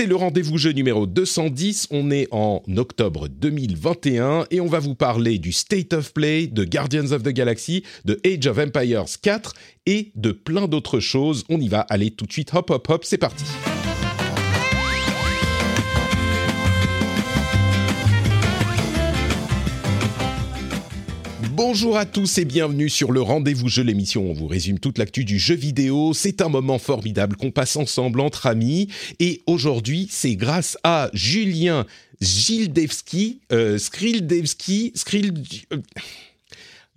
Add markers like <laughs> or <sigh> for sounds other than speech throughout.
C'est le rendez-vous jeu numéro 210. On est en octobre 2021 et on va vous parler du State of Play, de Guardians of the Galaxy, de Age of Empires 4 et de plein d'autres choses. On y va. Allez, tout de suite, hop, hop, hop, c'est parti. Bonjour à tous et bienvenue sur le Rendez-vous Jeu, l'émission on vous résume toute l'actu du jeu vidéo. C'est un moment formidable qu'on passe ensemble entre amis. Et aujourd'hui, c'est grâce à Julien Gildevski, euh, Skrildevski, Skril...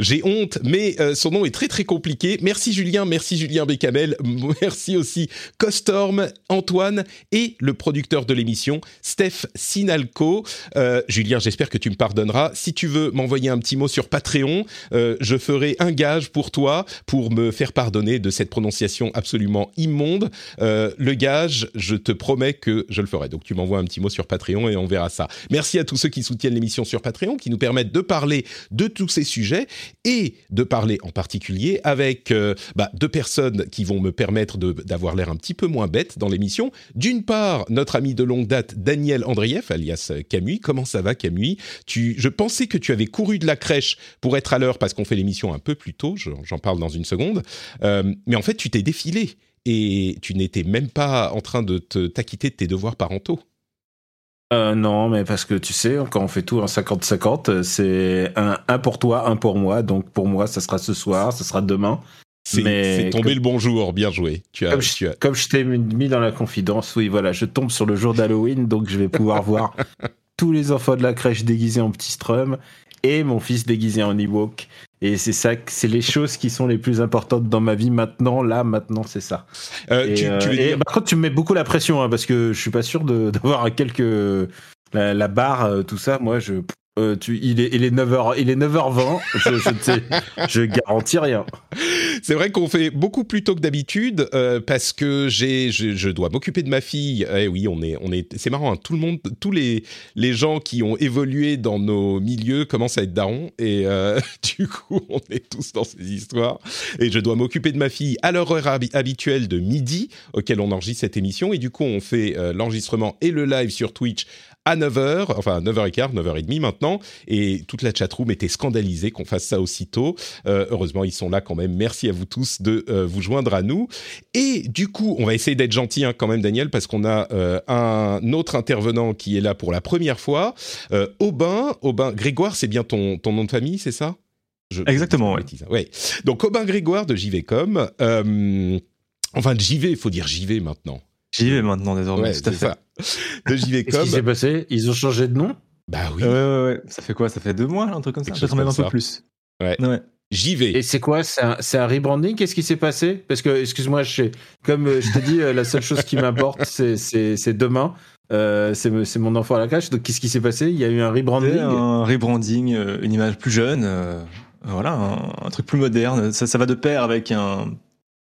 j'ai honte, mais euh, son nom est très très compliqué. Merci Julien, merci Julien Bécamel, <laughs> merci aussi Costorm, Antoine et le producteur de l'émission, Steph Sinalco. Euh, Julien, j'espère que tu me pardonneras. Si tu veux m'envoyer un petit mot sur Patreon, euh, je ferai un gage pour toi pour me faire pardonner de cette prononciation absolument immonde. Le gage, je te promets que je le ferai. Donc tu m'envoies un petit mot sur Patreon et on verra ça. Merci à tous ceux qui soutiennent l'émission sur Patreon, qui nous permettent de parler de tous ces sujets et de parler en particulier avec euh, bah, deux personnes qui vont me permettre d'avoir l'air un petit peu moins bête dans l'émission. D'une part, notre ami de longue date, Daniel Andrieff, alias Camui. Comment ça va, Camui tu, Je pensais que tu avais couru de la crèche pour être à l'heure parce qu'on fait l'émission un peu plus tôt, je- j'en parle dans une seconde. Euh, mais en fait, tu t'es défilé et tu n'étais même pas en train de te- t'acquitter de tes devoirs parentaux. Euh, non, mais parce que tu sais, quand on fait tout en 50-50, euh, c'est un, un pour toi, un pour moi. Donc pour moi, ça sera ce soir, ça sera demain. C'est tombé comme- le bonjour, bien joué. Tu as, Comme tu je, as- comme je t'ai mis dans la confidence, oui, voilà, je tombe sur le jour d'Halloween, donc je vais pouvoir <laughs> voir tous les enfants de la crèche déguisés en petit strum et mon fils déguisé en Ewok. Et c'est ça, c'est les choses qui sont les plus importantes dans ma vie maintenant. Là, maintenant, c'est ça. Euh, Et, tu, euh, tu veux et dire- par contre, tu me mets beaucoup la pression hein, parce que je suis pas sûr <laughs> d'avoir quelques la, la barre, euh, tout ça. Moi, je euh, tu, il est il est 9h il est 9h20. je, je, je garantis rien. C'est vrai qu'on fait beaucoup plus tôt que d'habitude euh, parce que j'ai, je, je dois m'occuper de ma fille. Eh oui, on est, on est, c'est marrant. hein, tout le monde, tous les les gens qui ont évolué dans nos milieux commencent à être darons et euh, <laughs> du coup, on est tous dans ces histoires. Et je dois m'occuper de ma fille à l'heure habi- habituelle de midi auquel on enregistre cette émission et du coup, on fait euh, l'enregistrement et le live sur Twitch à 9h, enfin 9h15, 9h30 maintenant, et toute la chatroom était scandalisée qu'on fasse ça aussitôt. Euh, heureusement, ils sont là quand même. Merci à vous tous de euh, vous joindre à nous. Et du coup, on va essayer d'être gentil hein, quand même, Daniel, parce qu'on a euh, un autre intervenant qui est là pour la première fois. Aubin, Aubin, Grégoire, c'est bien ton, ton nom de famille, c'est ça? Je- Exactement, ouais. bêtise, hein. ouais. Donc Aubin Grégoire de JVcom. Enfin, de JV, il faut dire JV maintenant. J'y vais maintenant désormais, Ouais, tout à fait. De Qu'est-ce JVcom. qui s'est passé? Ils ont changé de nom? Bah oui, Ouais, ouais, ouais. Ça fait quoi? Ça fait deux mois, un truc comme ça? Peut-être même un peu plus. Ouais. ouais. JV. Et c'est quoi? C'est un, c'est un rebranding? Qu'est-ce qui s'est passé? Parce que, excuse-moi, je sais- comme euh, je t'ai dit, euh, la seule chose qui m'importe, <laughs> c'est- c'est c'est demain. Euh, c'est mon enfant à la crèche. Donc, qu'est-ce qui s'est passé? Il y a eu un rebranding un rebranding, euh, une image plus jeune, euh, voilà, un, un truc plus moderne. Ça, ça va de pair avec un,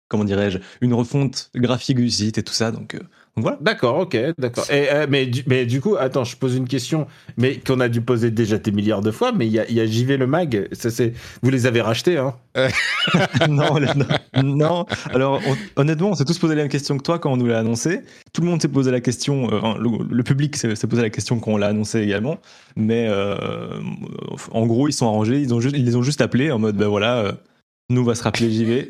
comment dirais-je, une refonte graphique du site et tout ça. Donc, euh, donc voilà. D'accord, ok, d'accord. Euh, mais, du, mais du coup, attends, je pose une question, mais qu'on a dû poser déjà des milliards de fois, mais il y a, y a JV le mag, ça c'est, vous les avez rachetés, hein <laughs> <laughs> non, non, non. Alors on- honnêtement, on s'est tous posé la même question que toi quand on nous l'a annoncé. Tout le monde s'est posé la question, euh, le, le public s'est posé la question quand on l'a annoncé également. Mais en gros, ils sont arrangés, ils, ont juste, ils les ont juste appelés en mode, ben voilà, nous on va se rappeler JV.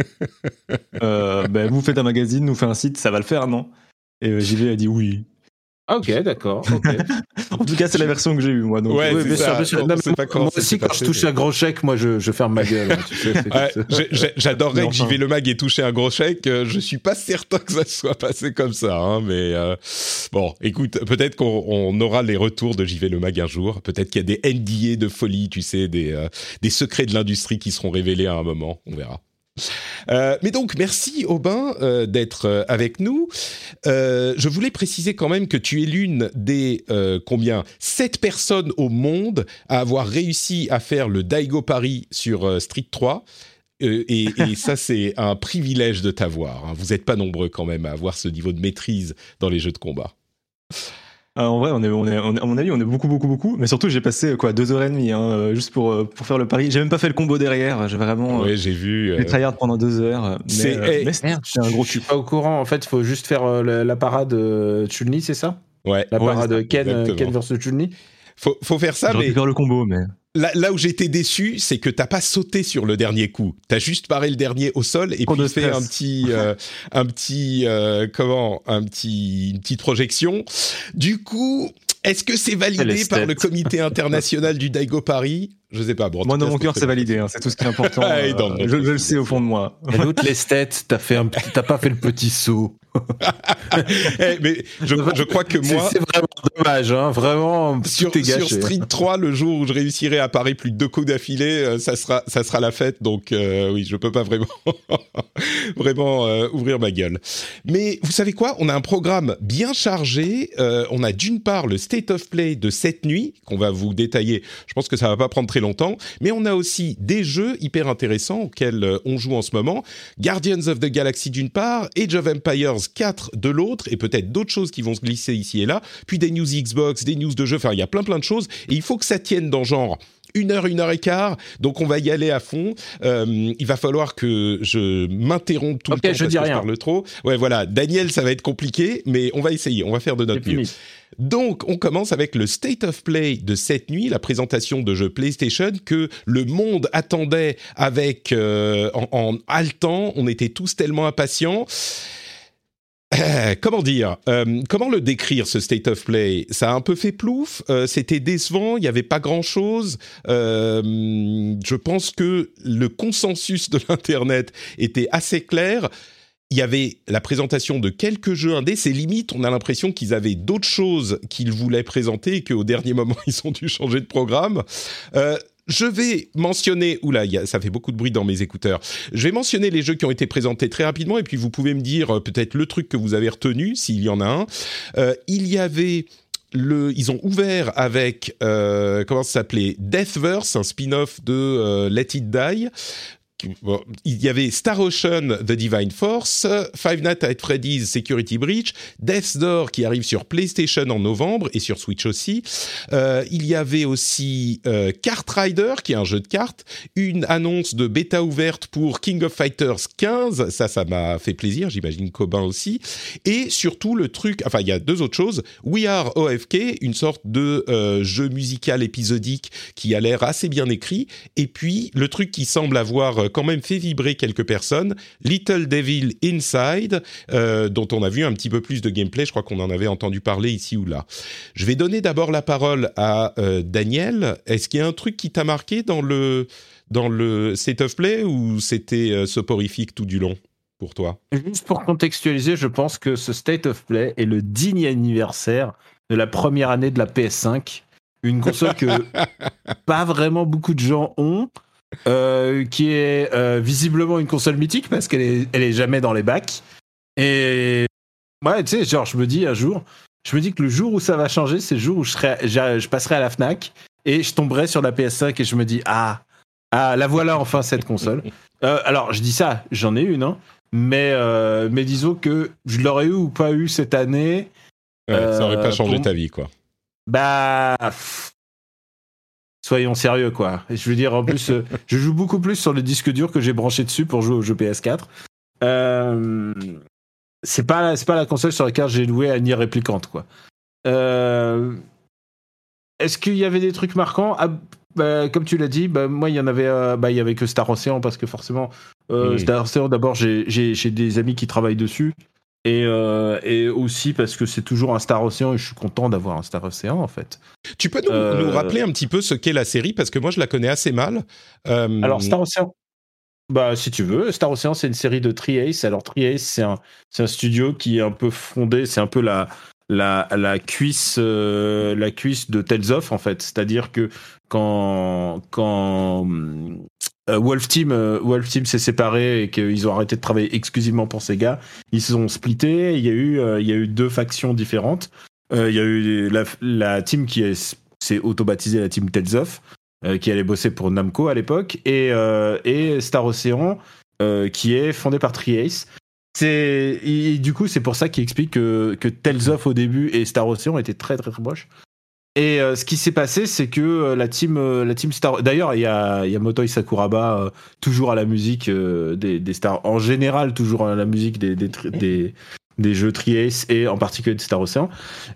<laughs> euh, ben, vous faites un magazine, nous fait un site, ça va le faire, non? Et euh, JV a dit oui. Ah, Ok, d'accord. ok. <laughs> En tout cas, c'est la version que j'ai eue, moi. Donc, Ouais, euh, Oui, bien sûr, ça. bien sûr. On Non, mais moi, moi ça aussi, quand passé, je touche mais- un gros chèque, moi je, je ferme ma gueule. hein, tu sais, c'est Ouais, j'ai- J'adorerais que enfin. JV Le Mag ait touché un gros chèque. euh, Je suis pas certain que ça soit passé comme ça, hein, mais euh, bon, écoute, peut-être qu'on on aura les retours de JV Le Mag un jour. Peut-être qu'il y a des NDA de folie, tu sais, des euh, des secrets de l'industrie qui seront révélés à un moment. On verra. Euh, mais donc, merci Aubin euh, d'être euh, avec nous. Je voulais préciser quand même que tu es l'une des combien sept personnes au monde à avoir réussi à faire le Daigo Paris sur Street 3. Euh, et, et <laughs> ça, c'est un privilège de t'avoir. hein. Vous n'êtes pas nombreux quand même à avoir ce niveau de maîtrise dans les jeux de combat. Euh, en vrai, on est, on est, on est- à mon avis, on est beaucoup, beaucoup, beaucoup. Mais surtout, j'ai passé quoi deux heures et demie hein, juste pour euh, pour faire le pari. J'ai même pas fait le combo derrière. J'ai vraiment Ouais, euh, j'ai vu. euh, j'ai tryhard pendant deux heures. Mais, C'est- euh, eh, mais c'est Merde, c'est un gros Je suis pas au courant. En fait, il faut juste faire euh, la, la parade euh, Chun-Li, c'est ça? Ouais, La ouais, parade Ken. Ken versus Chun-Li Faut, faut faire ça, J'aurais mais pu faire le combo, mais là, là où j'étais déçu, c'est que t'as pas sauté sur le dernier coup. T'as juste paré le dernier au sol et Trop puis fait un petit, euh, un petit, euh, comment, un petit, une petite projection. Du coup, est-ce que c'est validé par le comité international du Daigo Paris? Je sais pas. Bon, moi dans mon cœur, c'est validé. hein, c'est tout ce qui est important. <laughs> Euh, je, je le sais au fond de moi. L'autre, l'esthète, t'as fait un petit- t'as pas fait le petit saut. <laughs> Eh, mais je, je crois que moi, c'est vraiment dommage, hein. Vraiment, sur, tout est sur gâché. Street 3, le jour où je réussirai à parer plus de deux coups d'affilée, euh, ça sera, ça sera la fête. Donc euh, oui, je peux pas vraiment, <laughs> vraiment euh, ouvrir ma gueule. Mais vous savez quoi? On a un programme bien chargé. Euh, on a d'une part le State of Play de cette nuit qu'on va vous détailler. Je pense que ça va pas prendre très longtemps. Mais on a aussi des jeux hyper intéressants auxquels on joue en ce moment. Guardians of the Galaxy d'une part, Age of Empires 4 de l'autre, et peut-être d'autres choses qui vont se glisser ici et là. Puis des news Xbox, des news de jeux. Enfin, il y a plein plein de choses. Et il faut que ça tienne dans genre une heure, une heure et quart. Donc on va y aller à fond. Euh, il va falloir que je m'interrompe tout Ok, le temps je parce dis que je rien. parle trop. Ouais, voilà. Daniel, ça va être compliqué, mais on va essayer. On va faire de notre mieux. Donc, on commence avec le State of Play de cette nuit, la présentation de jeux PlayStation que le monde attendait avec euh, en, en haletant. On était tous tellement impatients. Euh, <coughs> comment dire euh, Comment le décrire ce State of Play? Ça a un peu fait plouf. euh, C'était décevant. Il n'y avait pas grand chose. je pense que le consensus de <laughs> l'internet était assez clair il y avait la présentation de quelques jeux indés. C'est limite, on a l'impression qu'ils avaient d'autres choses qu'ils voulaient présenter et qu'au dernier moment, <laughs> ils ont dû changer de programme. Je vais mentionner, oula, ça fait beaucoup de bruit dans mes écouteurs. Je vais mentionner les jeux qui ont été présentés très rapidement et puis vous pouvez me dire euh, peut-être le truc que vous avez retenu, s'il y en a un. Euh, il y avait le, ils ont ouvert avec euh, comment ça s'appelait? Deathverse, un spin-off de euh, Let It Die. Il y avait Star Ocean The Divine Force, Five Nights at Freddy's Security Breach, Death's Door qui arrive sur PlayStation en novembre et sur Switch aussi. Euh, il y avait aussi euh, Kart Rider qui est un jeu de cartes, une annonce de bêta ouverte pour King of Fighters 15, ça ça m'a fait plaisir, j'imagine Cobain aussi. Et surtout le truc, enfin il y a deux autres choses, We Are OFK, une sorte de euh, jeu musical épisodique qui a l'air assez bien écrit, et puis le truc qui semble avoir quand même fait vibrer quelques personnes, Little Devil Inside, euh, dont on a vu un petit peu plus de gameplay, je crois qu'on en avait entendu parler ici ou là. Je vais donner d'abord la parole à euh, Daniel. Est-ce qu'il y a un truc qui t'a marqué dans le dans le State of Play ou c'était euh, soporifique tout du long pour toi? Juste pour contextualiser, je pense que ce State of Play est le digne anniversaire de la première année de la PS5. Une console que <laughs> pas vraiment beaucoup de gens ont, euh, qui est euh, visiblement une console mythique parce qu'elle est, elle est jamais dans les bacs. Et ouais, tu sais, genre, je me dis un jour, je me dis que le jour où ça va changer, c'est le jour où je, serai, j'a- je passerai à la Fnac et je tomberai sur la PS5 et je me dis ah, ah, la voilà enfin cette console. <laughs> Euh, alors, je dis ça, j'en ai une, hein, mais, mais disons que je l'aurais eu ou pas eu cette année, Ouais, Ça aurait pas changé pour- ta vie, quoi. bah. pff, Soyons sérieux, quoi. Et je veux dire, en plus, euh, <laughs> je joue beaucoup plus sur le disque dur que j'ai branché dessus pour jouer au jeu PS4. Euh, c'est pas, c'est pas la console sur laquelle j'ai joué à Nier Replicante, quoi. Euh, Est-ce qu'il y avait des trucs marquants? Ah, bah, Comme tu l'as dit, bah, moi, il y en avait, euh, bah, il y avait que Star Ocean parce que forcément, euh. Star Ocean, d'abord, j'ai j'ai- j'ai des amis qui travaillent dessus. Et, euh, et aussi parce que c'est toujours un Star Ocean et je suis content d'avoir un Star Ocean en fait. Tu peux nous, Euh, nous rappeler un petit peu ce qu'est la série? Parce que moi je la connais assez mal. Euh, Alors Star Ocean, bah si tu veux, Star Ocean c'est une série de Triace. Alors Triace c'est un c'est un studio qui est un peu fondé, c'est un peu la la la cuisse euh, la cuisse de Tales of en fait. C'est-à-dire que quand quand Wolf Team, Wolf Team s'est séparé et qu'ils ont arrêté de travailler exclusivement pour Sega. Ils se sont splittés. Il y a eu, il y a eu deux factions différentes. il y a eu la, team qui s'est auto-baptisée la team Tales qui allait bosser pour Namco à l'époque, et, et Star Ocean, qui est fondé par Triace. C'est du coup c'est pour ça qu'il explique que, que au début et Star Ocean étaient très très, très proches. Et euh, ce qui s'est passé, c'est que euh, la team, euh, la team Star. D'ailleurs, il y a, y a Motoi Sakuraba toujours à la musique des, des stars. En général, toujours à la musique des, des, des, des jeux Triace et en particulier de Star Ocean.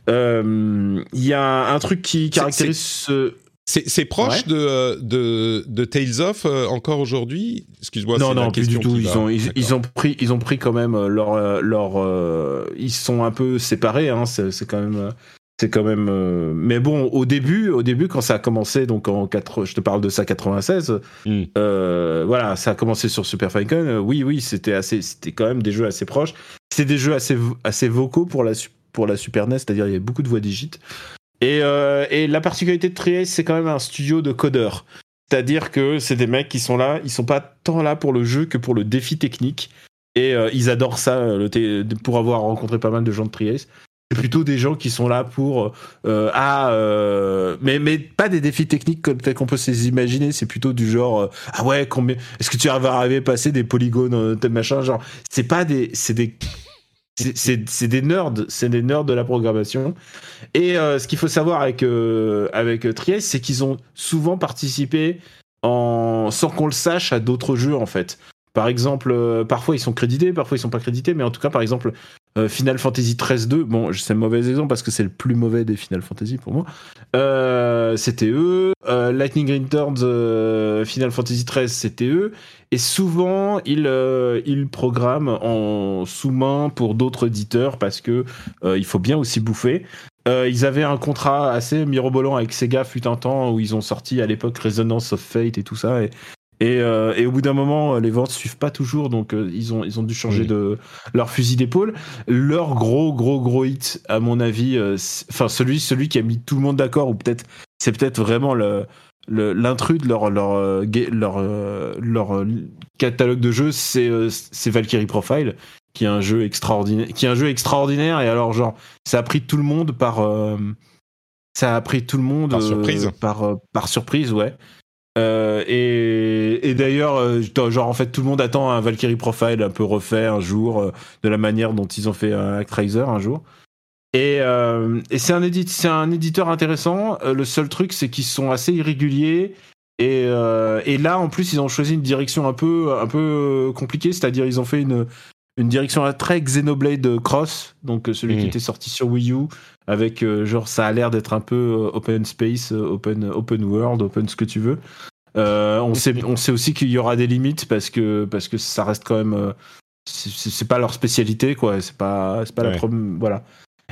Il y a un truc qui caractérise ce. C'est proche de, de, de, Tales of encore aujourd'hui? Excuse-moi. Non, non, plus du tout. Ils ont, ils, ont pris, ils ont pris quand même leur, leur, ils sont un peu séparés. Hein, c'est quand même c'est quand même euh, mais bon au début au début quand ça a commencé donc en 4 je te parle de ça 96 mm. euh, voilà ça a commencé sur Super Famicom euh, oui oui c'était assez c'était quand même des jeux assez proches. C'est des jeux assez assez vocaux pour la pour la Super NES c'est-à-dire il y a beaucoup de voix digites. Et, et la particularité de Triace c'est quand même un studio de codeurs. C'est-à-dire que c'est des mecs qui sont là ils sont pas tant là pour le jeu que pour le défi technique. Et ils adorent ça le pour avoir rencontré pas mal de gens de Triace c'est plutôt des gens qui sont là pour euh, ah euh, mais mais pas des défis techniques comme tel qu'on peut s'imaginer c'est plutôt du genre euh, ah ouais combien est-ce que tu vas arriver à passer des polygones euh, tel machin? Genre c'est pas des c'est des c'est des nerds, c'est des nerds de la programmation. Et ce qu'il faut savoir avec avec Trieste, c'est qu'ils ont souvent participé sans qu'on le sache à d'autres jeux en fait. Par exemple, parfois ils sont crédités, parfois ils sont pas crédités, mais en tout cas, par exemple, euh, Final Fantasy 13-2, bon, c'est un mauvais exemple parce que c'est le plus mauvais des Final Fantasy pour moi. Euh, c'était eux. Euh, Lightning Returns, Final Fantasy 13, c'était eux. Et souvent, ils, ils programment en sous-main pour d'autres éditeurs parce que il faut bien aussi bouffer. ils avaient un contrat assez mirobolant avec Sega fut un temps où ils ont sorti à l'époque Resonance of Fate et tout ça. Et, euh, et, au bout d'un moment, les ventes suivent pas toujours, donc euh, ils ont ils ont dû changer de leur fusil d'épaule. Leur gros gros gros hit, à mon avis, euh, enfin celui celui qui a mis tout le monde d'accord, ou peut-être c'est peut-être vraiment le l'intrus de leur leur leur leur catalogue de jeux, c'est c'est Valkyrie Profile, qui est un jeu extraordinaire, qui est un jeu extraordinaire. Et alors genre, ça a pris tout le monde par ça a pris tout le monde par surprise, par par surprise, ouais. Euh, et, d'ailleurs, euh, genre en fait, tout le monde attend un Valkyrie Profile un peu refait un jour, euh, de la manière dont ils ont fait un Actraiser un jour. Et, c'est un, éditeur intéressant. le seul truc, c'est qu'ils sont assez irréguliers. Et, et, là, en plus, ils ont choisi une direction un peu, un peu compliquée, c'est-à-dire ils ont fait une, une direction très Xenoblade Cross, donc celui qui mmh. était sorti sur Wii U, avec genre ça a l'air d'être un peu open space, open, open world, open ce que tu veux. Euh, on sait, on sait aussi qu'il y aura des limites parce que parce que ça reste quand même, euh, c'est pas leur spécialité quoi. C'est pas, c'est pas la problème, voilà.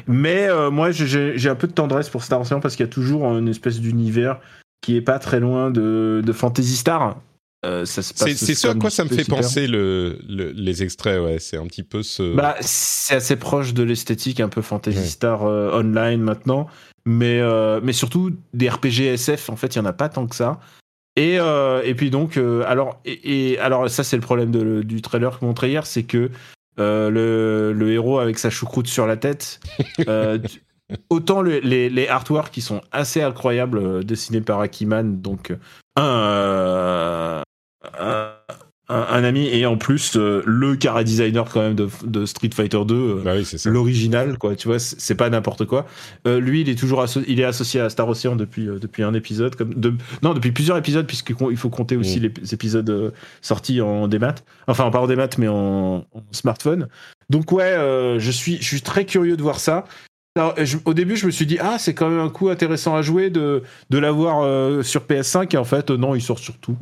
Mais euh, moi, j'ai un peu de tendresse pour Star Ocean parce qu'il y a toujours une espèce d'univers qui est pas très loin de, de Fantasy Star. c'est ce à quoi ça me fait penser le, les extraits, ouais. C'est un petit peu ce. Bah, c'est assez proche de l'esthétique un peu Fantasy Star online maintenant, mais mais surtout des RPG SF. En fait, il y en a pas tant que ça. Et, euh, et puis donc, euh, alors, et, alors ça c'est le problème de, du trailer que montré hier, c'est que euh, le, le, héros avec sa choucroute sur la tête, <laughs> autant les, les artworks qui sont assez incroyables dessinés par Akiman, donc un, un, ami et en plus euh, le cara designer quand même de, de Street Fighter 2 euh, bah l'original quoi tu vois c'est pas n'importe quoi. Euh, lui il est toujours il est associé à Star Ocean depuis depuis un épisode comme de, non depuis plusieurs épisodes puisqu'il faut compter aussi mm. les épisodes sortis en démat. Enfin pas en démat mais en, smartphone. Donc ouais je suis je suis très curieux de voir ça. Au début, je me suis dit ah c'est quand même un coup intéressant à jouer de de l'avoir sur PS5 et en fait non il sort sur tout.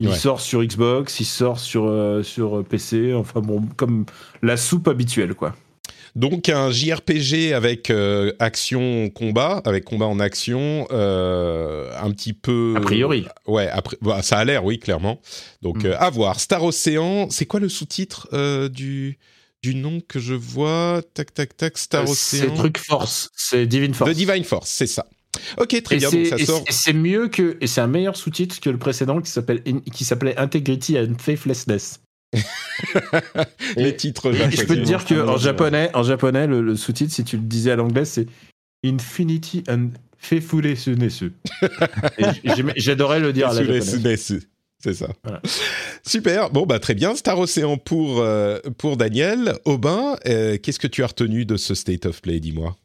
Il sort sur Xbox, il sort sur, euh, sur PC, enfin bon, comme la soupe habituelle, quoi. Donc un JRPG avec euh, action combat, avec combat en action, euh, un petit peu. A priori. Ouais, après, bah, ça a l'air, oui, clairement. Donc mm. à voir. Star Ocean, c'est quoi le sous-titre du du nom que je vois? Tac tac tac. Star Ocean. C'est truc Force, c'est Divine Force. The Divine Force, c'est ça. Ok, très Et bien. Donc ça sort. c'est- mieux que et c'est un meilleur sous-titre que le précédent qui s'appelle qui s'appelait Integrity and Faithlessness. <laughs> Les Et- titres Je peux te japonais. dire que en japonais, en japonais, le, le sous-titre, si tu le disais à l'anglais, c'est Infinity and j'aimais- J'adorais le dire à la japonaise. C'est ça. Voilà. Super. Bon, bah très bien. Star Ocean pour, euh, pour Daniel. Aubin, euh, qu'est-ce que tu as retenu de ce State of Play, dis-moi?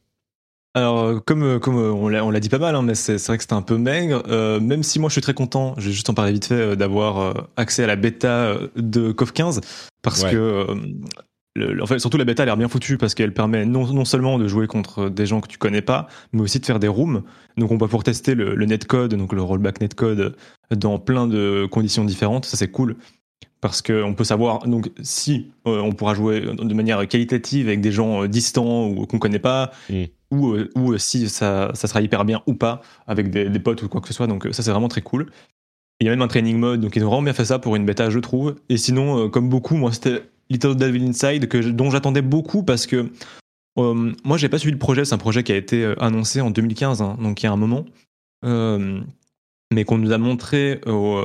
Alors, euh, comme, euh, comme euh, on l'a dit pas mal, hein, mais c'est vrai que c'était un peu maigre. Euh, même si moi je suis très content, je vais juste en parler vite fait, euh, d'avoir euh, accès à la bêta de KOF 15, parce Ouais. que, euh, le- le- en fait, surtout la bêta a l'air bien foutue, parce qu'elle permet non, non seulement de jouer contre des gens que tu connais pas, mais aussi de faire des rooms. Donc on va pouvoir tester le, le netcode, donc le rollback netcode, dans plein de conditions différentes. Ça c'est cool. Parce qu'on peut savoir, donc si euh, on pourra jouer de manière qualitative avec des gens euh, distants ou qu'on connaît pas, Mm. ou, euh, ou si ça, ça sera hyper bien ou pas avec des, des potes ou quoi que ce soit. Donc ça c'est vraiment très cool. Il y a même un training mode, donc ils ont vraiment bien fait ça pour une bêta, je trouve. Et sinon, comme beaucoup, moi c'était Little Devil Inside que, dont j'attendais beaucoup parce que moi j'ai pas suivi le projet. C'est un projet qui a été annoncé en 2015, hein, donc il y a un moment, mais qu'on nous a montré au,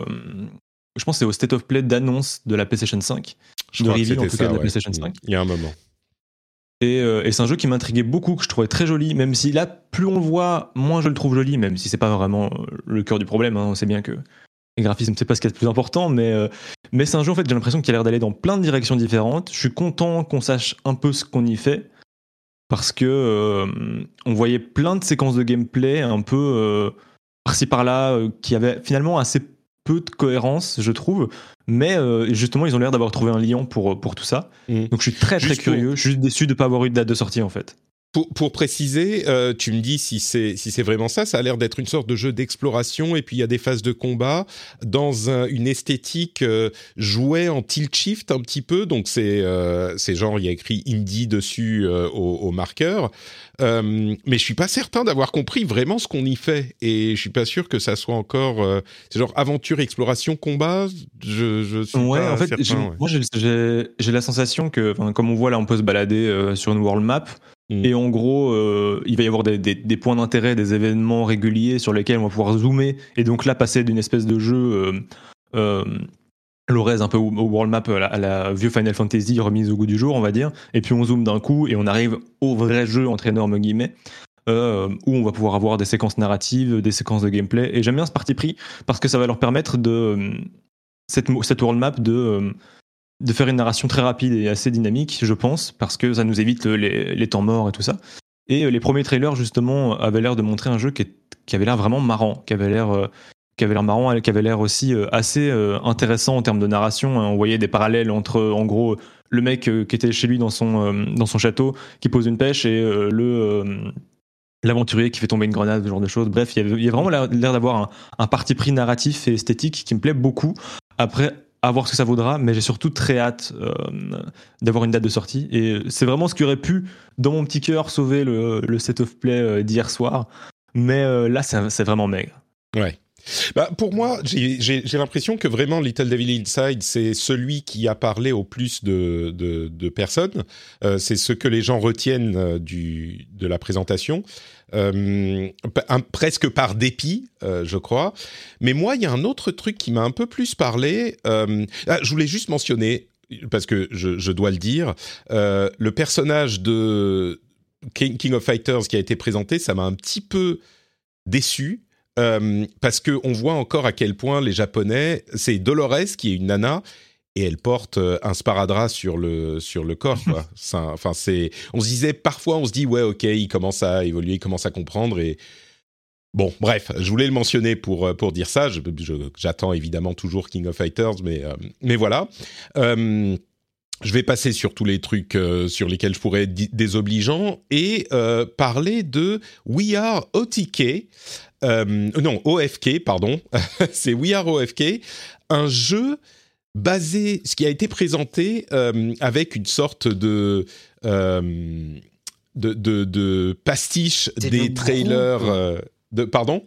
je pense que c'est au State of Play d'annonce de la PlayStation 5. Je De crois que reveal, en tout cas, de la. PlayStation 5. Il y a un moment. Et, euh, et c'est un jeu qui m'intriguait beaucoup, que je trouvais très joli, même si là, plus on le voit, moins je le trouve joli, même si c'est pas vraiment euh, le cœur du problème. hein. On sait bien que les graphismes, c'est pas ce qui est le plus important, mais, euh, mais c'est un jeu, en fait, j'ai l'impression qu'il a l'air d'aller dans plein de directions différentes. Je suis content qu'on sache un peu ce qu'on y fait, parce que euh, on voyait plein de séquences de gameplay un peu par-ci par-là, qui avaient finalement assez peu de cohérence, je trouve. Mais euh, justement, ils ont l'air d'avoir trouvé un lien pour, pour tout ça. Mm. Donc je suis très très Juste pour- curieux. Je suis juste déçu de ne pas avoir eu de date de sortie en fait. Pour, pour préciser, euh, tu me dis si c'est si c'est vraiment ça. Ça a l'air d'être une sorte de jeu d'exploration et puis il y a des phases de combat dans un- une esthétique euh, jouée en tilt shift un petit peu. Donc c'est euh, c'est genre il y a écrit indie dessus euh, au, au marqueur. Mais je suis pas certain d'avoir compris vraiment ce qu'on y fait et je suis pas sûr que ça soit encore c'est genre aventure exploration combat. Je je suis Ouais, pas en fait, certain, ouais. moi j'ai- la sensation que, comme on voit là, on peut se balader sur une world map. Mm. Et en gros, euh, il va y avoir des, points d'intérêt, des événements réguliers sur lesquels on va pouvoir zoomer. Et donc là, passer d'une espèce de jeu euh, euh, Lorez un peu au, world map à la, vieux Final Fantasy remise au goût du jour, on va dire. Et puis on zoome d'un coup et on arrive au vrai jeu, entre énormes guillemets. euh, où on va pouvoir avoir des séquences narratives, des séquences de gameplay. Et j'aime bien ce parti pris parce que ça va leur permettre de cette, world map de de faire une narration très rapide et assez dynamique, je pense, parce que ça nous évite les, les temps morts et tout ça. Et euh, les premiers trailers, justement, avaient l'air de montrer un jeu qui, avait l'air vraiment marrant, qui avait l'air. euh, qui avait l'air marrant, qui avait l'air aussi euh, assez euh, intéressant en termes de narration. hein. On voyait des parallèles entre, en gros, le mec euh, qui était chez lui dans son, euh, dans son château, qui pose une pêche, et euh, le euh, l'aventurier qui fait tomber une grenade, ce genre de choses. Bref, il y, a vraiment l'air d'avoir un parti pris narratif et esthétique qui me plaît beaucoup. Après, à voir ce que ça vaudra, mais j'ai surtout très hâte euh, d'avoir une date de sortie. Et c'est vraiment ce qui aurait pu, dans mon petit cœur, sauver le, set of play euh, d'hier soir. Mais euh, là, c'est c'est vraiment maigre. Ouais. Bah, pour moi, j'ai l'impression que vraiment Little Devil Inside, c'est celui qui a parlé au plus de, personnes. Euh, c'est ce que les gens retiennent euh, de la présentation. Euh, presque par dépit, je crois. Mais moi, il y a un autre truc qui m'a un peu plus parlé. Ah, je voulais juste mentionner, parce que je, dois le dire, le personnage de King, King of Fighters qui a été présenté, ça m'a un petit peu déçu. Euh, parce que on voit encore à quel point les Japonais, c'est Dolores qui est une nana et elle porte euh, un sparadrap sur le sur le corps. quoi. <laughs> Ça, Enfin, c'est, on se disait parfois, on se dit ouais, ok, il commence à évoluer, il commence à comprendre et bon, bref, je voulais le mentionner pour euh, pour dire ça. J'attends évidemment toujours King of Fighters, mais euh, mais voilà. Euh, je vais passer sur tous les trucs euh, sur lesquels je pourrais être désobligeant et parler de We Are OTK. Euh, non, OFK, pardon. <laughs> c'est We Are OFK, un jeu basé, ce qui a été présenté euh, avec une sorte de, euh, de, de, de pastiche des le trailers. de, pardon?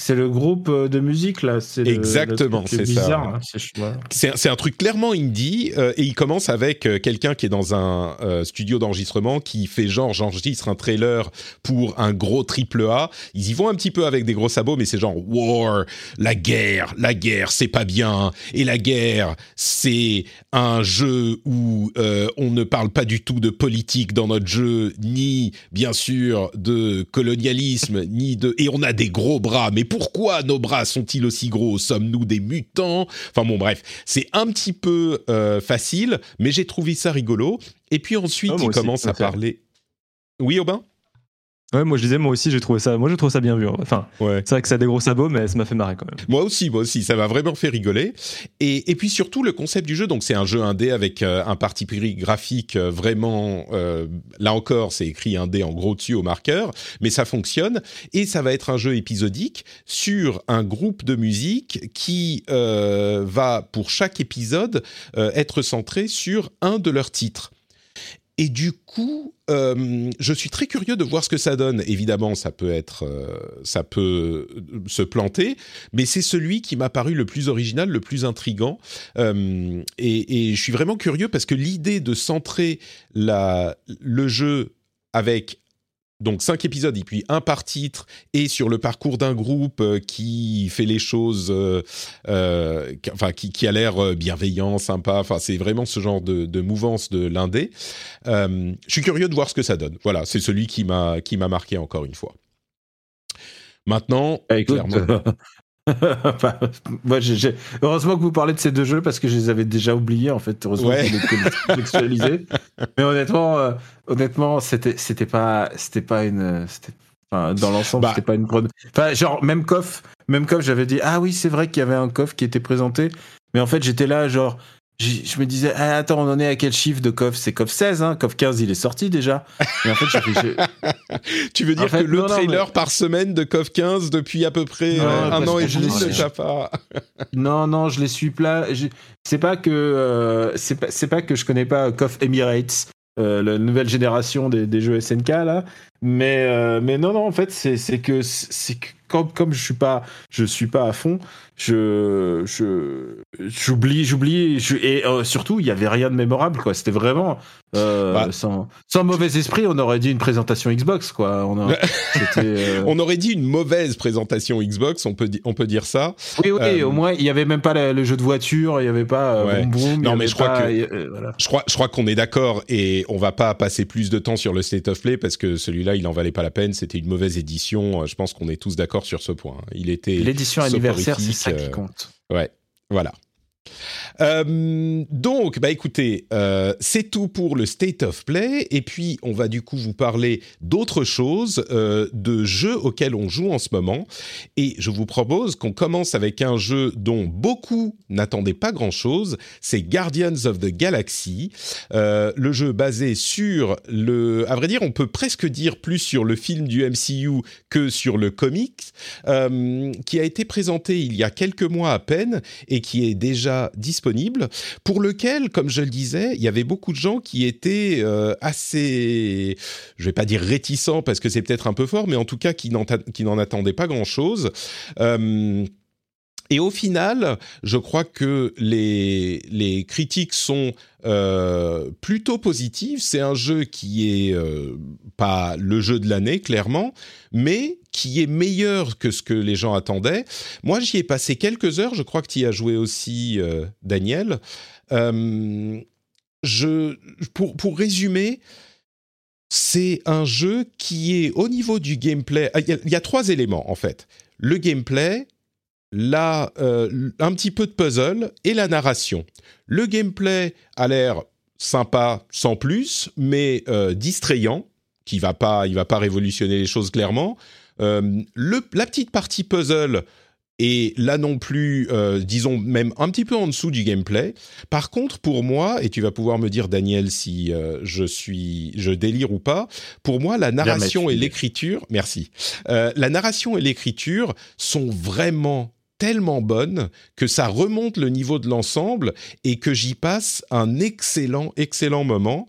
C'est le groupe euh, de musique là. C'est Exactement, c'est bizarre, ça. hein, c'est un truc clairement indie euh, et il commence avec euh, quelqu'un qui est dans un euh, studio d'enregistrement qui fait genre j'enregistre un trailer pour un gros triple A. Ils y vont un petit peu avec des gros sabots mais c'est genre war, la guerre, la guerre c'est pas bien et la guerre c'est un jeu où on ne parle pas du tout de politique dans notre jeu ni bien sûr de colonialisme ni de et on a des gros bras mais pourquoi nos bras sont-ils aussi gros? Sommes-nous des mutants? Enfin bon, bref, c'est un petit peu euh, facile, mais j'ai trouvé ça rigolo. Et puis ensuite, moi il aussi, commence à parler. Oui, Aubin? Ouais, moi je disais, moi aussi j'ai trouvé ça, moi je trouve ça bien vu. Enfin, Ouais. c'est vrai que ça a des gros sabots, mais ça m'a fait marrer quand même. Moi aussi, moi aussi, ça m'a vraiment fait rigoler. Et, et puis surtout le concept du jeu, donc c'est un jeu indé avec euh, un parti pris graphique euh, vraiment, euh, là encore, c'est écrit indé en gros dessus au marqueur, mais ça fonctionne. Et ça va être un jeu épisodique sur un groupe de musique qui va pour chaque épisode être centré sur un de leurs titres. Et du coup, euh, je suis très curieux de voir ce que ça donne. Évidemment, ça peut être, euh, ça peut euh, se planter, mais c'est celui qui m'a paru le plus original, le plus intrigant. Et, je suis vraiment curieux parce que l'idée de centrer le jeu avec donc cinq épisodes et puis un par titre et sur le parcours d'un groupe euh, qui fait les choses, euh, euh, qui- enfin qui, qui a l'air bienveillant, sympa. Enfin, c'est vraiment ce genre de, de mouvance de l'indé. Euh, je suis curieux de voir ce que ça donne. Voilà, c'est celui qui m'a qui m'a marqué encore une fois. Maintenant, Ah, écoute, clairement, <laughs> Moi, heureusement que vous parlez de ces deux jeux parce que je les avais déjà oubliés en fait. Heureusement Ouais. que vous les contextualisez. Mais honnêtement, euh, honnêtement, c'était c'était pas c'était pas une enfin, dans l'ensemble Bah. c'était pas une bonne. Enfin genre même coff même coff j'avais dit ah oui c'est vrai qu'il y avait un coff qui était présenté. Mais en fait j'étais là genre je me disais ah, attends on en est à quel chiffre de coff? C'est coff 16 hein. Coff 15 il est sorti déjà. Et en fait <laughs> j'ai- tu veux dire En fait, que le non, non, trailer mais- par semaine de KOF 15 depuis à peu près Non, euh, un an et je demi ne t'a pas <laughs> Non, non, je les suis plat. je- C'est pas que euh, c'est pas c'est pas que je connais pas Coff Emirates, euh, la nouvelle génération des, des jeux SNK là, mais euh, mais non non en fait c'est c'est que c'est que comme comme je suis pas je suis pas à fond, je je j'oublie j'oublie je- et euh, surtout il y avait rien de mémorable quoi. C'était vraiment euh, Bah. sans sans mauvais esprit, on aurait dit une présentation Xbox quoi. On a, <laughs> euh, On aurait dit une mauvaise présentation Xbox, on peut, on peut dire ça. Oui, oui, Euh, au moins, il n'y avait même pas la- le jeu de voiture, il n'y avait pas Ouais. Boom Boom, il y Non, mais je crois que- voilà. Je crois, je crois qu'on est d'accord et on va pas passer plus de temps sur le State of Play parce que celui-là, il en valait pas la peine. C'était une mauvaise édition. Je pense qu'on est tous d'accord sur ce point. Il était L'édition anniversaire, c'est ça soporifique, qui euh, compte. Ouais, voilà. Euh, donc, bah écoutez, euh, c'est tout pour le State of Play. Et puis, on va du coup vous parler d'autres choses, euh, de jeux auxquels on joue en ce moment. Et je vous propose qu'on commence avec un jeu dont beaucoup n'attendaient pas grand-chose. C'est Guardians of the Galaxy, le jeu basé sur le, à vrai dire, on peut presque dire plus sur le film du MCU que sur le comics, qui a été présenté il y a quelques mois à peine et qui est déjà disponible, pour lequel, comme je le disais, il y avait beaucoup de gens qui étaient euh, assez, je vais pas dire réticents parce que c'est peut-être un peu fort, mais en tout cas qui n'en attendaient pas grand-chose. Euh, et au final, je crois que les, critiques sont euh, plutôt positives. C'est un jeu qui est pas le jeu de l'année, clairement, mais qui est meilleur que ce que les gens attendaient. Moi, j'y ai passé quelques heures. Je crois que tu y as joué aussi, euh, Daniel. Euh, je, pour, pour résumer, c'est un jeu qui est au niveau du gameplay. ah, Il y, a- trois éléments en fait. Le gameplay, la, euh, un petit peu de puzzle et la narration. Le gameplay a l'air sympa sans plus, mais distrayant, qui va pas, il va pas révolutionner les choses clairement. Euh, le, la petite partie puzzle est là non plus, euh, disons même un petit peu en dessous du gameplay. Par contre, pour moi, et tu vas pouvoir me dire Daniel si euh, je suis, je délire ou pas. Pour moi, la narration et tu l'écriture, merci. Euh, la narration et l'écriture sont vraiment tellement bonnes que ça remonte le niveau de l'ensemble et que j'y passe un excellent, excellent moment.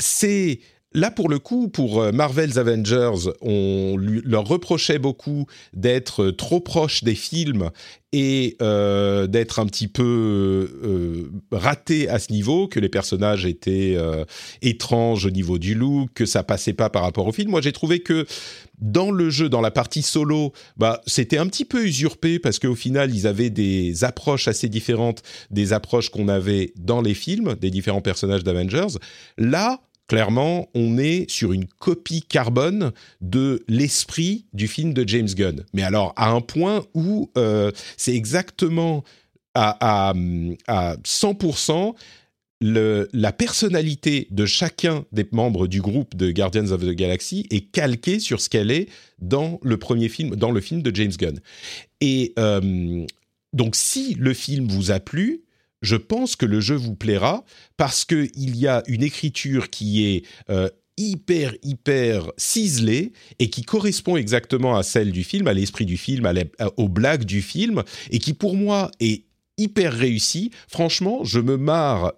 C'est Là, pour le coup, pour euh, Marvel's Avengers, on leur reprochait beaucoup d'être trop proche des films et euh, d'être un petit peu euh, raté à ce niveau, que les personnages étaient étranges au niveau du look, que ça passait pas par rapport au film. Moi, j'ai trouvé que dans le jeu, dans la partie solo, bah, c'était un petit peu usurpé parce qu'au final, ils avaient des approches assez différentes des approches qu'on avait dans les films des différents personnages d'Avengers. Là, clairement, on est sur une copie carbone de l'esprit du film de James Gunn. Mais alors, à un point où euh, c'est exactement à, 100% la personnalité de chacun des membres du groupe de Guardians of the Galaxy est calquée sur ce qu'elle est dans le premier film, dans le film de James Gunn. Et euh, donc, si le film vous a plu, je pense que le jeu vous plaira parce qu'il y a une écriture qui est euh, hyper, hyper ciselée et qui correspond exactement à celle du film, à l'esprit du film, aux blagues du film, et qui pour moi est hyper réussi. Franchement, je me marre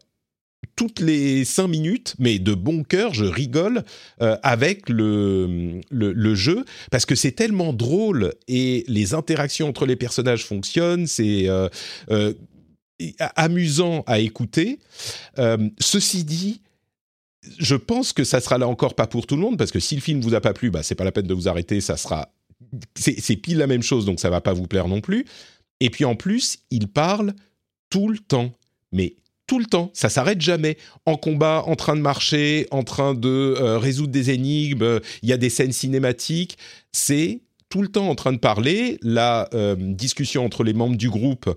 toutes les cinq minutes, mais de bon cœur, je rigole euh, avec le, le, jeu parce que c'est tellement drôle et les interactions entre les personnages fonctionnent. C'est euh, amusant à écouter. Euh, ceci dit, je pense que ça sera là encore pas pour tout le monde parce que si le film vous a pas plu, bah c'est pas la peine de vous arrêter, ça sera c'est pile la même chose donc ça va pas vous plaire non plus. Et puis en plus, il parle tout le temps, mais tout le temps, ça s'arrête jamais. En combat, en train de marcher, en train de euh, résoudre des énigmes, il y a des scènes cinématiques, c'est tout le temps en train de parler. La euh, discussion entre les membres du groupe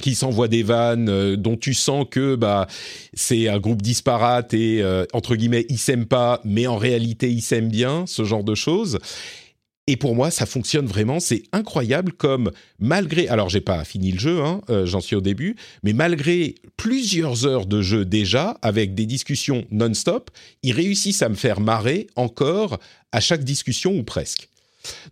qui s'envoient des vannes euh, dont tu sens que bah c'est un groupe disparate et euh, entre guillemets ils s'aiment pas mais en réalité ils s'aiment bien ce genre de choses. Et pour moi ça fonctionne vraiment. C'est incroyable comme malgré alors j'ai pas fini le jeu hein, euh, j'en suis au début mais malgré plusieurs heures de jeu déjà avec des discussions non-stop ils réussissent à me faire marrer encore à chaque discussion ou presque.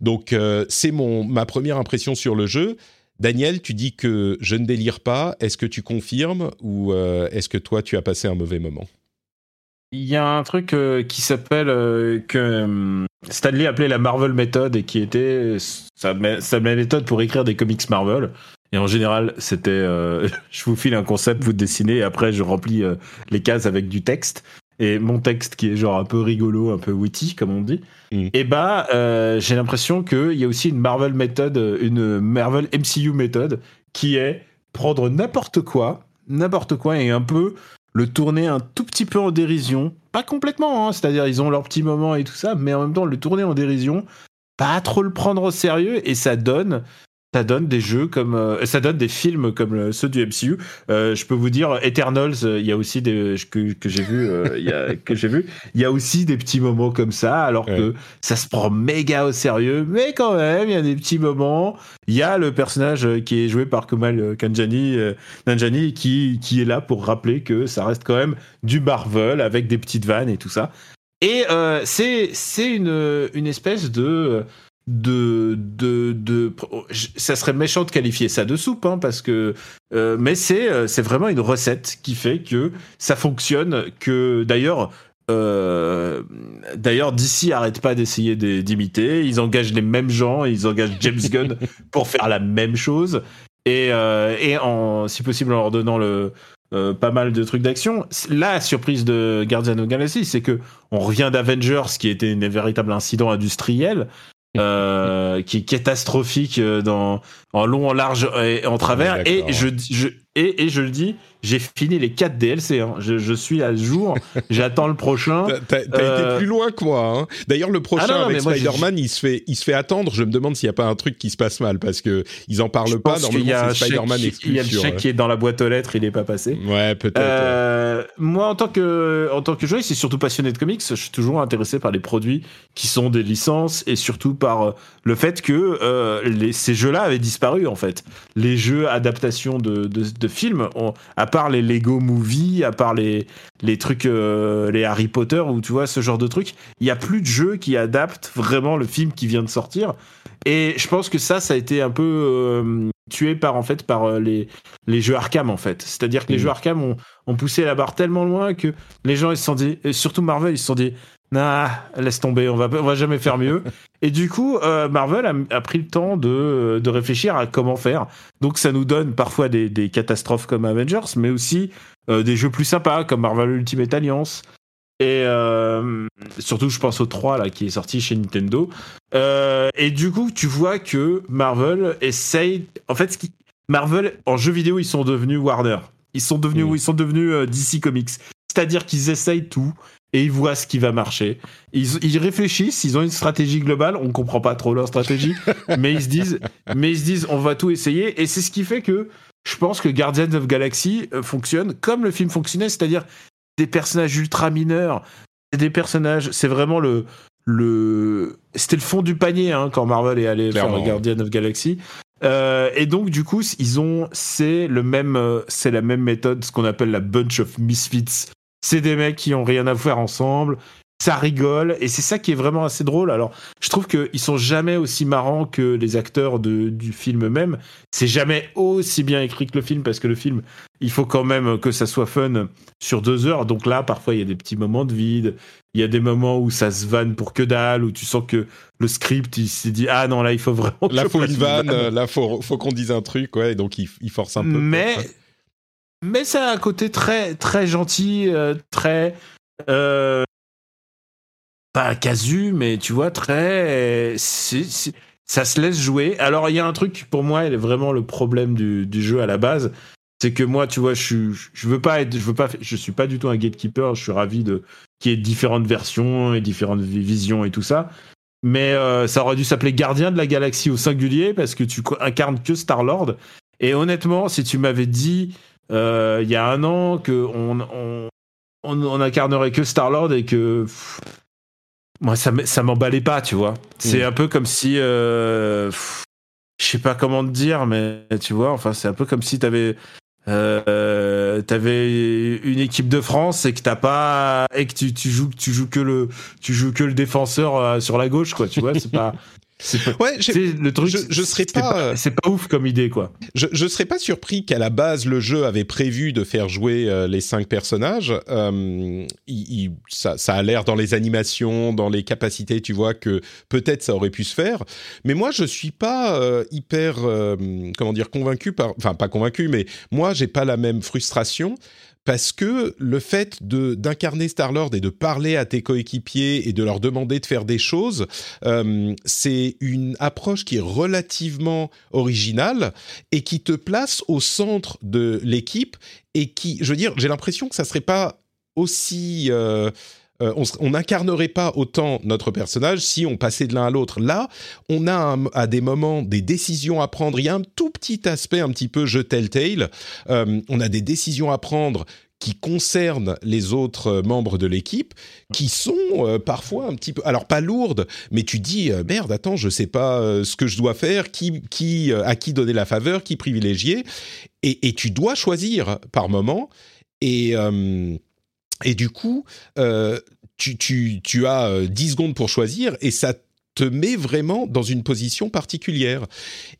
Donc c'est mon ma première impression sur le jeu Daniel, tu dis que je ne délire pas. Est-ce que tu confirmes ou euh, est-ce que toi, tu as passé un mauvais moment? Il y a un truc euh, qui s'appelle euh, que Stanley appelait la Marvel Method et qui était sa, sa, méthode pour écrire des comics Marvel. Et en général, c'était <laughs> je vous file un concept, vous dessinez et après je remplis les cases avec du texte et mon texte qui est genre un peu rigolo, un peu witty comme on dit, mm. et bah euh, j'ai l'impression qu'il y a aussi une Marvel méthode, une Marvel MCU méthode qui est prendre n'importe quoi, n'importe quoi et un peu le tourner un tout petit peu en dérision, pas complètement, hein, c'est-à-dire ils ont leurs petits moments et tout ça, mais en même temps le tourner en dérision, pas trop le prendre au sérieux et ça donne ça donne des jeux comme euh, ça donne des films comme ceux du MCU. Euh, je peux vous dire Eternals, euh, il y a aussi des que, que j'ai vu, il y a, <laughs> que j'ai vu, il y a aussi des petits moments comme ça, alors que ça se prend méga au sérieux, mais quand même il y a des petits moments. Il y a le personnage qui est joué par Kumal Kanjani, Nanjani, qui qui est là pour rappeler que ça reste quand même du Marvel avec des petites vannes et tout ça. Et c'est c'est une une espèce de de, de, de, ça serait méchant de qualifier ça de soupe, hein, parce que, euh, mais c'est, euh, c'est vraiment une recette qui fait que ça fonctionne, que d'ailleurs, euh, d'ailleurs, DC arrête pas d'essayer d'imiter. Ils engagent les mêmes gens, ils engagent James Gunn <laughs> pour faire la même chose. Et, et en, si possible, en leur donnant le, pas mal de trucs d'action. La surprise de Guardian of Galaxy, c'est que on revient d'Avengers, qui était un véritable incident industriel, <laughs> euh, qui est catastrophique euh, dans en long, en large et en travers. et je, je et, et, je le dis, j'ai fini les 4 DLC. Hein. Je, je, suis à jour. <laughs> J'attends le prochain. T'as été euh, plus loin que moi. Hein. D'ailleurs, le prochain ah avec Spider-Man, il se fait, il se fait attendre. Je me demande s'il n'y a pas un truc qui se passe mal parce que ils en parlent pas. Normalement, c'est Spider-Man Il y a le chèque qui est dans la boîte aux lettres. Il n'est pas passé. Ouais, peut-être. Euh, moi, en tant que, en tant que joueur, c'est surtout passionné de comics. Je suis toujours intéressé par les produits qui sont des licences et surtout par euh, le fait que euh, les, ces jeux-là avaient disparu en fait. Les jeux adaptations de, de de films, à part les Lego Movie, à part les, les trucs, euh, les Harry Potter ou tu vois ce genre de trucs, il y a plus de jeux qui adaptent vraiment le film qui vient de sortir. Et je pense que ça, ça a été un peu, euh, tué par en fait par les les jeux Arkham en fait. C'est-à-dire que les Mm. jeux Arkham ont, ont poussé la barre tellement loin que les gens ils se sont dit, et surtout Marvel ils se sont dit, nah laisse tomber, on va on va jamais faire mieux. et du coup euh, Marvel a, a pris le temps de de réfléchir à comment faire. Donc ça nous donne parfois des, des catastrophes comme Avengers, mais aussi euh, des jeux plus sympas comme Marvel Ultimate Alliance. Et euh, surtout, je pense au 3 là, qui est sorti chez Nintendo. Et du coup, tu vois que Marvel essaye. En fait, ce qui... Marvel, en jeu vidéo, ils sont devenus Warner. Ils sont devenus, Mm. ils sont devenus DC Comics. C'est-à-dire qu'ils essayent tout et ils voient ce qui va marcher. Ils, ils réfléchissent, ils ont une stratégie globale. On comprend pas trop leur stratégie, <laughs> mais ils se disent, mais ils se disent, on va tout essayer. Et c'est ce qui fait que je pense que Guardians of Galaxy euh, fonctionne comme le film fonctionnait, c'est-à-dire des personnages ultra mineurs, des personnages, c'est vraiment le le c'était le fond du panier hein, quand Marvel est allé Clairement, faire Guardians of Galaxy. Euh, et donc du coup, ils ont c'est le même euh, c'est la même méthode, ce qu'on appelle la bunch of misfits. C'est des mecs qui ont rien à faire ensemble, ça rigole et c'est ça qui est vraiment assez drôle. Alors, je trouve qu'ils sont jamais aussi marrants que les acteurs de, du film même. C'est jamais aussi bien écrit que le film parce que le film, il faut quand même que ça soit fun sur deux heures. Donc là, parfois, il y a des petits moments de vide. Il y a des moments où ça se vanne pour que dalle, où tu sens que le script, il s'est dit ah non là, il faut vraiment. que Là, faut une vanne, là, faut, faut qu'on dise un truc, ouais, donc il, il force un peu. mais mais ça a un côté très très gentil, euh, très euh, pas casu, mais tu vois très ça se laisse jouer. Alors il y a un truc pour moi, est vraiment le problème du, jeu à la base, c'est que moi tu vois, je je veux pas être, je veux pas, je suis pas du tout un gatekeeper. Je suis ravi de qu'il y ait différentes versions et différentes vi- visions et tout ça. Mais euh, ça aurait dû s'appeler Gardien de la Galaxie au singulier parce que tu incarnes que Star Lord. Et honnêtement, si tu m'avais dit euh, il y a un an que on, on, on, incarnerait que Star Lord et que pff, moi ça ça m'emballait pas, tu vois. C'est Mm. un peu comme si euh, je sais pas comment te dire, mais tu vois, enfin c'est un peu comme si t'avais euh, t'avais une équipe de France et que t'as pas et que tu, tu joues tu joues que le tu joues que le défenseur euh, sur la gauche quoi tu vois c'est pas <laughs> Ouais, le truc je- serais pas, euh, c'est pas ouf comme idée quoi Je, je serais pas surpris qu'à la base le jeu avait prévu de faire jouer euh, les cinq personnages. Euh, il- il- ça, ça a l'air dans les animations, dans les capacités, tu vois que peut-être ça aurait pu se faire. Mais moi je suis pas euh, hyper comment dire convaincu par, enfin pas convaincu, mais moi j'ai pas la même frustration. Parce que le fait de d'incarner Star Lord et de parler à tes coéquipiers et de leur demander de faire des choses, euh, c'est une approche qui est relativement originale et qui te place au centre de l'équipe et qui, je veux dire, j'ai l'impression que ça serait pas aussi euh, euh, on, n'incarnerait pas autant notre personnage si on passait de l'un à l'autre. Là, on a à des moments des décisions à prendre. Il y a un tout petit aspect un petit peu jeu telltale. Euh, on a des décisions à prendre qui concernent les autres euh, membres de l'équipe, qui sont euh, parfois un petit peu, alors pas lourdes, mais tu dis merde, attends, je sais pas ce que je dois faire, qui, qui, à qui donner la faveur, qui privilégier, et, et tu dois choisir par moment. Et et du coup, euh, tu, as euh, 10 secondes pour choisir et ça te met vraiment dans une position particulière.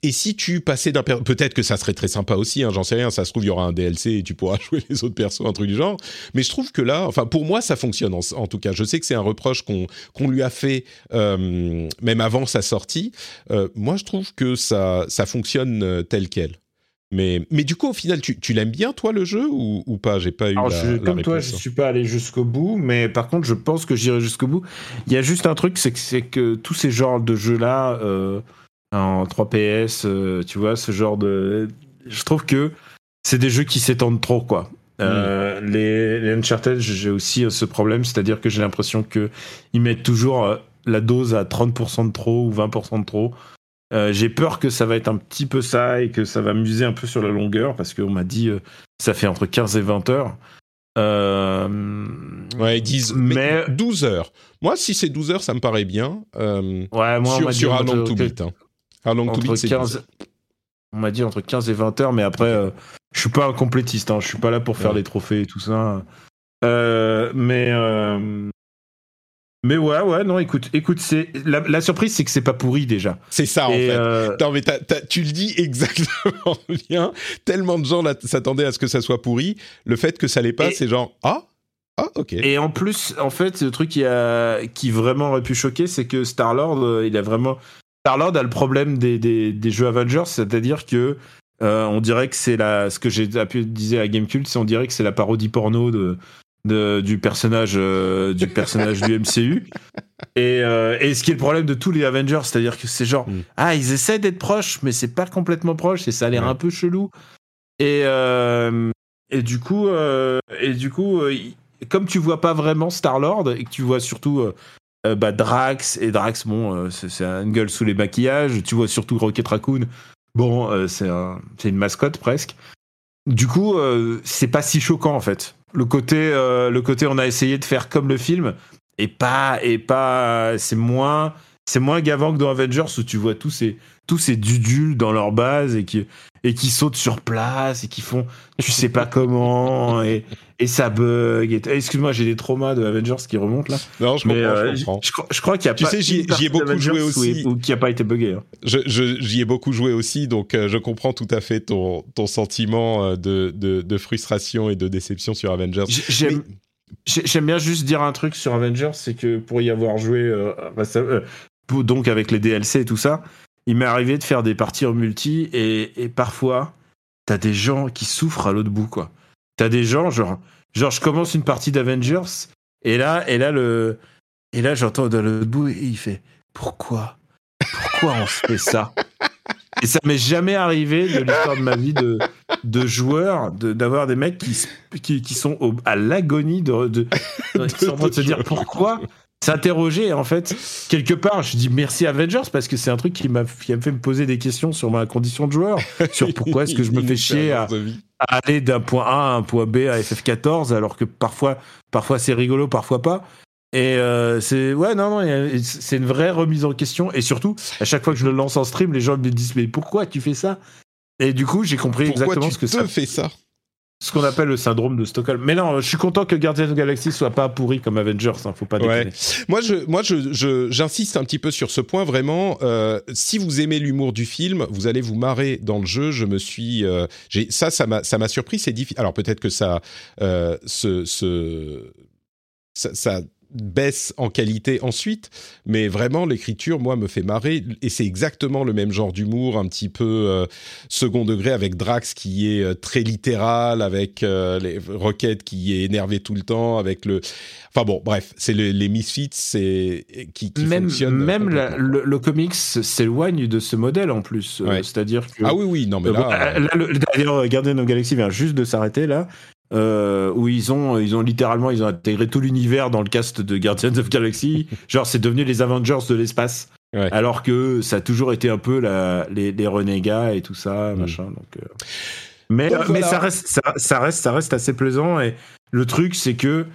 Et si tu passais d'un... Peut-être que ça serait très sympa aussi, hein, j'en sais rien, ça se trouve, il y aura un DLC et tu pourras <laughs> jouer les autres persos, un truc du genre. Mais je trouve que là, enfin pour moi, ça fonctionne en, tout cas. Je sais que c'est un reproche qu'on lui a fait euh, même avant sa sortie. Euh, moi, je trouve que ça, ça fonctionne euh, tel quel. Mais, mais du coup, au final, tu, tu l'aimes bien, toi, le jeu, ou, ou pas? J'ai pas eu Alors, la, je- la comme toi, je suis pas allé jusqu'au bout, mais par contre, je pense que j'irai jusqu'au bout. Il y a juste un truc, c'est que, que tous ces genres de jeux-là, euh, en 3PS, euh, tu vois, ce genre de. Je trouve que c'est des jeux qui s'étendent trop, quoi. Euh, les, les Uncharted, j'ai aussi ce problème, c'est-à-dire que j'ai l'impression que ils mettent toujours la dose à 30% de trop ou 20% de trop. Euh, j'ai peur que ça va être un petit peu ça et que ça va m'user un peu sur la longueur parce qu'on m'a dit euh, ça fait entre 15 et 20 heures. Euh, Ouais, ils disent mais... Mais- 12 heures. Moi, si c'est 12 heures, ça me paraît bien. Euh, ouais, moi, on sur dit sur How Long to Beat. Hein. How Long to Beat, c'est 12 15 heures. on m'a dit entre 15 et 20 heures, mais après, je suis pas un complétiste, hein, je suis pas là pour faire Ouais. les trophées et tout ça. Mais Mais ouais, ouais, non, écoute, écoute, c'est la, la surprise, c'est que c'est pas pourri déjà. C'est ça en Et, fait. euh, Non mais tu le dis <laughs> exactement bien. Tellement de gens s'attendaient à ce que ça soit pourri. Le fait que ça l'est pas, Et- c'est genre ah ah ok. Et en plus, en fait, le truc qui, a, qui vraiment aurait pu choquer, c'est que Star-Lord, euh, il a vraiment. Star-Lord a le problème des, des, des jeux Avengers, c'est-à-dire que euh, on dirait que c'est la. Ce que j'ai appuyé disait à Gamecult, c'est on dirait que c'est la parodie porno de. De- du personnage euh, du personnage du MCU et, euh, et ce qui est le problème de tous les Avengers c'est-à-dire que c'est genre Mm. ah ils essaient d'être proches mais c'est pas complètement proche et ça a l'air Ouais. un peu chelou et euh, et du coup euh, et du coup euh, comme tu vois pas vraiment Star Lord et que tu vois surtout euh, euh, bah, Drax et Drax bon euh, c'est un gueule sous les maquillages tu vois surtout Rocket Raccoon bon euh, c'est un- c'est une mascotte presque du coup euh, c'est pas si choquant en fait le côté euh, le côté on a essayé de faire comme le film et pas et pas c'est moins c'est moins gavant que dans Avengers où tu vois tous ces tous ces dudules dans leur base et qui et qui sautent sur place et qui font tu sais pas <laughs> comment et, et ça bug et excuse-moi j'ai des traumas de Avengers qui remontent là Non je mais comprends. euh, je je, comprends. je crois- je crois qu'il y a Tu pas sais, j'y- ai beaucoup joué aussi. où- qui a pas été buggé hein. J'y ai beaucoup joué aussi, donc euh, je comprends tout à fait ton, ton sentiment euh, de, de, de frustration et de déception sur Avengers. J'ai- J'aime j'ai- j'aime bien juste dire un truc sur Avengers, c'est que pour y avoir joué, euh, pour- donc avec les DLC et tout ça, il m'est arrivé de faire des parties en multi et, et parfois, t'as des gens qui souffrent à l'autre bout, quoi. T'as des gens, genre, genre, je commence une partie d'Avengers et là, et là, le, et là, j'entends dans l'autre bout et il fait Pourquoi? Pourquoi on se fait ça? Et ça m'est jamais arrivé de l'histoire de ma vie de, de joueurs, de- d'avoir des mecs qui, qui, qui sont au- à l'agonie de, de, qui sont en train de se dire pourquoi s'interroger en fait quelque part. Je dis merci Avengers parce que c'est un truc qui m'a qui fait me poser des questions sur ma condition de joueur sur pourquoi est-ce que je me fais chier à, aller d'un point A à un point B à FF14 alors que parfois parfois c'est rigolo parfois pas. Et euh, c'est ouais non non c'est une vraie remise en question. Et surtout à chaque fois que je le lance en stream les gens me disent mais pourquoi tu fais ça? Et du coup j'ai compris Pourquoi exactement ce que ça fais ça? Ce qu'on appelle le syndrome de Stockholm mais non je suis content que Guardian of the Galaxy soit pas pourri comme Avengers hein, faut pas Ouais. déconner Moi, je, moi, je, j'insiste un petit peu sur ce point. Vraiment, euh, si vous aimez l'humour du film, vous allez vous marrer dans le jeu. Je me suis, euh, j'ai, ça, ça m'a, ça m'a surpris. C'est difficile. Alors peut-être que ça, euh, ça, ça baisse en qualité ensuite, mais vraiment l'écriture, moi, me fait marrer. Et c'est exactement le même genre d'humour, un petit peu euh, second degré, avec Drax qui est euh, très littéral, avec euh, les Rocket qui est énervé tout le temps, avec le. Enfin bon, bref, c'est le- les Misfits, c'est qui, qui même la- le, le comics s'éloigne de ce modèle en plus Ouais. c'est-à-dire que Ah oui, oui, non mais là. bon, là, of the Galaxy vient juste de s'arrêter là, euh, où ils ont, ils ont littéralement, ils ont intégré tout l'univers dans le cast de Guardians of Galaxy. <laughs> Genre, c'est devenu les Avengers de l'espace. Ouais. Alors que ça a toujours été un peu la, les, les renégats et tout ça, Mm. machin. Donc, euh. mais, Donc euh, mais ça reste, ça, ça reste, ça reste assez plaisant. Et le truc, c'est que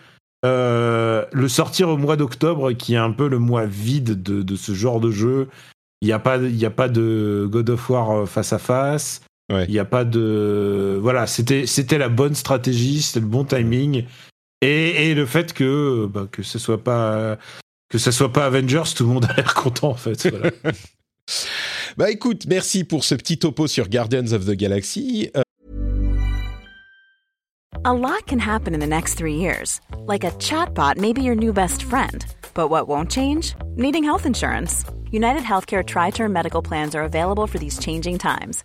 euh, le sortir au mois d'octobre, qui est un peu le mois vide de, de ce genre de jeu, il n'y a pas, y a pas de God of War face à face. Ouais. Il n'y a pas de, voilà, c'était, c'était la bonne stratégie, c'était le bon timing. Et, et le fait que, bah, que ce soit pas, que ça soit pas Avengers, tout le monde a l'air content en fait. Voilà. <laughs> Bah écoute, merci pour ce petit topo sur Guardians of the Galaxy. Euh, A lot can happen in the next three years. Like a chatbot may be your new best friend. But what won't change? Needing health insurance. United Healthcare Tri Term Medical Plans are available for these changing times.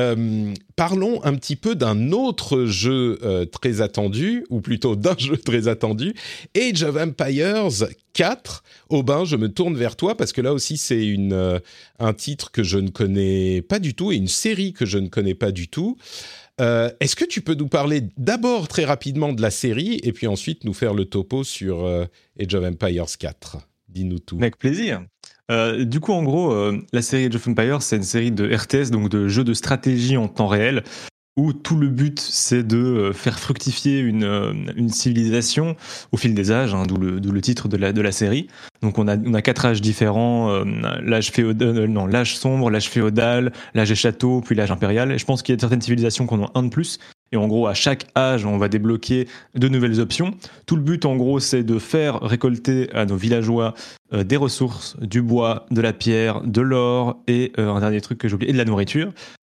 Euh, parlons un petit peu d'un autre jeu euh, très attendu, ou plutôt d'un <laughs> jeu très attendu, Age of Empires 4. Aubin, je me tourne vers toi parce que là aussi c'est une euh, un titre que je ne connais pas du tout et une série que je ne connais pas du tout. Est-ce que tu peux nous parler d'abord très rapidement de la série et puis ensuite nous faire le topo sur Age of Empires 4 Dis-nous tout. Avec plaisir. Euh, du coup, en gros, euh, la série Age of Empires, c'est une série de RTS, donc de jeux de stratégie en temps réel, où tout le but, c'est de euh, faire fructifier une, civilisation au fil des âges, hein, d'où le, titre de la, série. Donc, on a, quatre âges différents l'âge féodal, l'âge sombre, l'âge féodal, l'âge des châteaux, puis l'âge impérial. Et je pense qu'il y a certaines civilisations qu'on a un de plus. Et en gros, à chaque âge, on va débloquer de nouvelles options. Tout le but, en gros, c'est de faire récolter à nos villageois euh, des ressources, du bois, de la pierre, de l'or et euh, un dernier truc que j'ai oublié, et de la nourriture,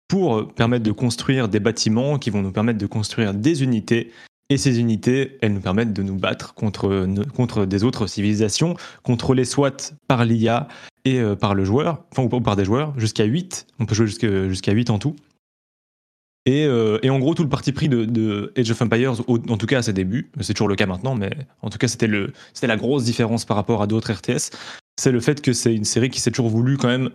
pour permettre de construire des bâtiments qui vont nous permettre de construire des unités. Et ces unités, elles nous permettent de nous battre contre, des autres civilisations, contrôlées soit par l'IA et euh, par le joueur, enfin ou par des joueurs, jusqu'à 8. On peut jouer jusqu'à 8 en tout. Euh, et, en gros, tout le parti pris de, Age of Empires, en tout cas à ses débuts, c'est toujours le cas maintenant, mais en tout cas c'était la grosse différence par rapport à d'autres RTS, c'est le fait que c'est une série qui s'est toujours voulu quand même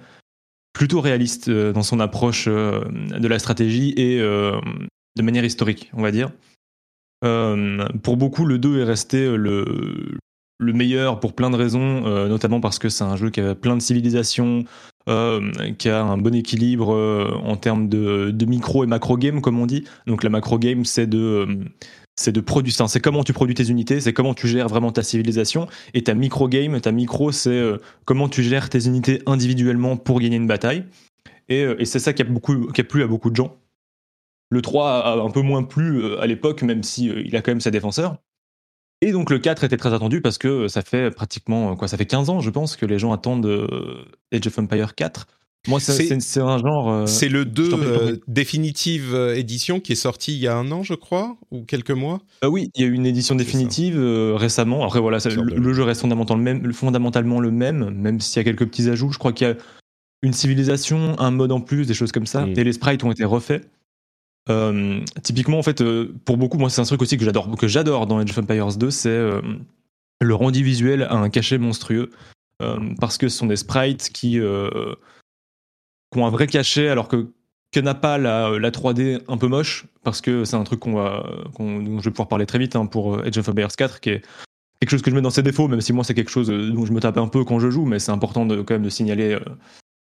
plutôt réaliste euh, dans son approche euh, de la stratégie et de manière historique, on va dire. pour beaucoup, le 2 est resté le, le meilleur pour plein de raisons, notamment parce que c'est un jeu qui a plein de civilisations, euh, qui a un bon équilibre euh, en termes de, micro et macro game, comme on dit. Donc la macro game, c'est de euh, c'est de c'est comment tu produis tes unités, c'est comment tu gères vraiment ta civilisation. Et ta micro game, ta micro, c'est comment tu gères tes unités individuellement pour gagner une bataille. Et, c'est ça qui a, plu à beaucoup de gens. Le 3 a un peu moins plu à l'époque, même si il a quand même ses défenseurs. Et donc le 4 était très attendu parce que ça fait pratiquement quoi, ça fait 15 ans, je pense, que les gens attendent euh, Age of Empire 4. Moi, c'est un genre. Euh, c'est le 2 euh, définitive édition qui est sorti il y a un an, je crois, ou quelques mois. oui, il y a eu une édition définitive récemment. Après, voilà, le, jeu reste fondamentalement le, même, fondamentalement le même, même s'il y a quelques petits ajouts. Je crois qu'il y a une civilisation, un mode en plus, des choses comme ça. Mm. Et les sprites ont été refaits. Euh, typiquement, en fait, euh, pour beaucoup, moi, c'est un truc aussi que j'adore, que j'adore dans Age of Empires 2, c'est euh, le rendu visuel à un cachet monstrueux, parce que ce sont des sprites qui, ont un vrai cachet, alors que que n'a pas la, la, 3D un peu moche, parce que c'est un truc qu'on va, dont je vais pouvoir parler très vite hein, pour Age of Empires 4, qui est quelque chose que je mets dans ses défauts, même si moi c'est quelque chose dont je me tape un peu quand je joue, mais c'est important de, quand même de signaler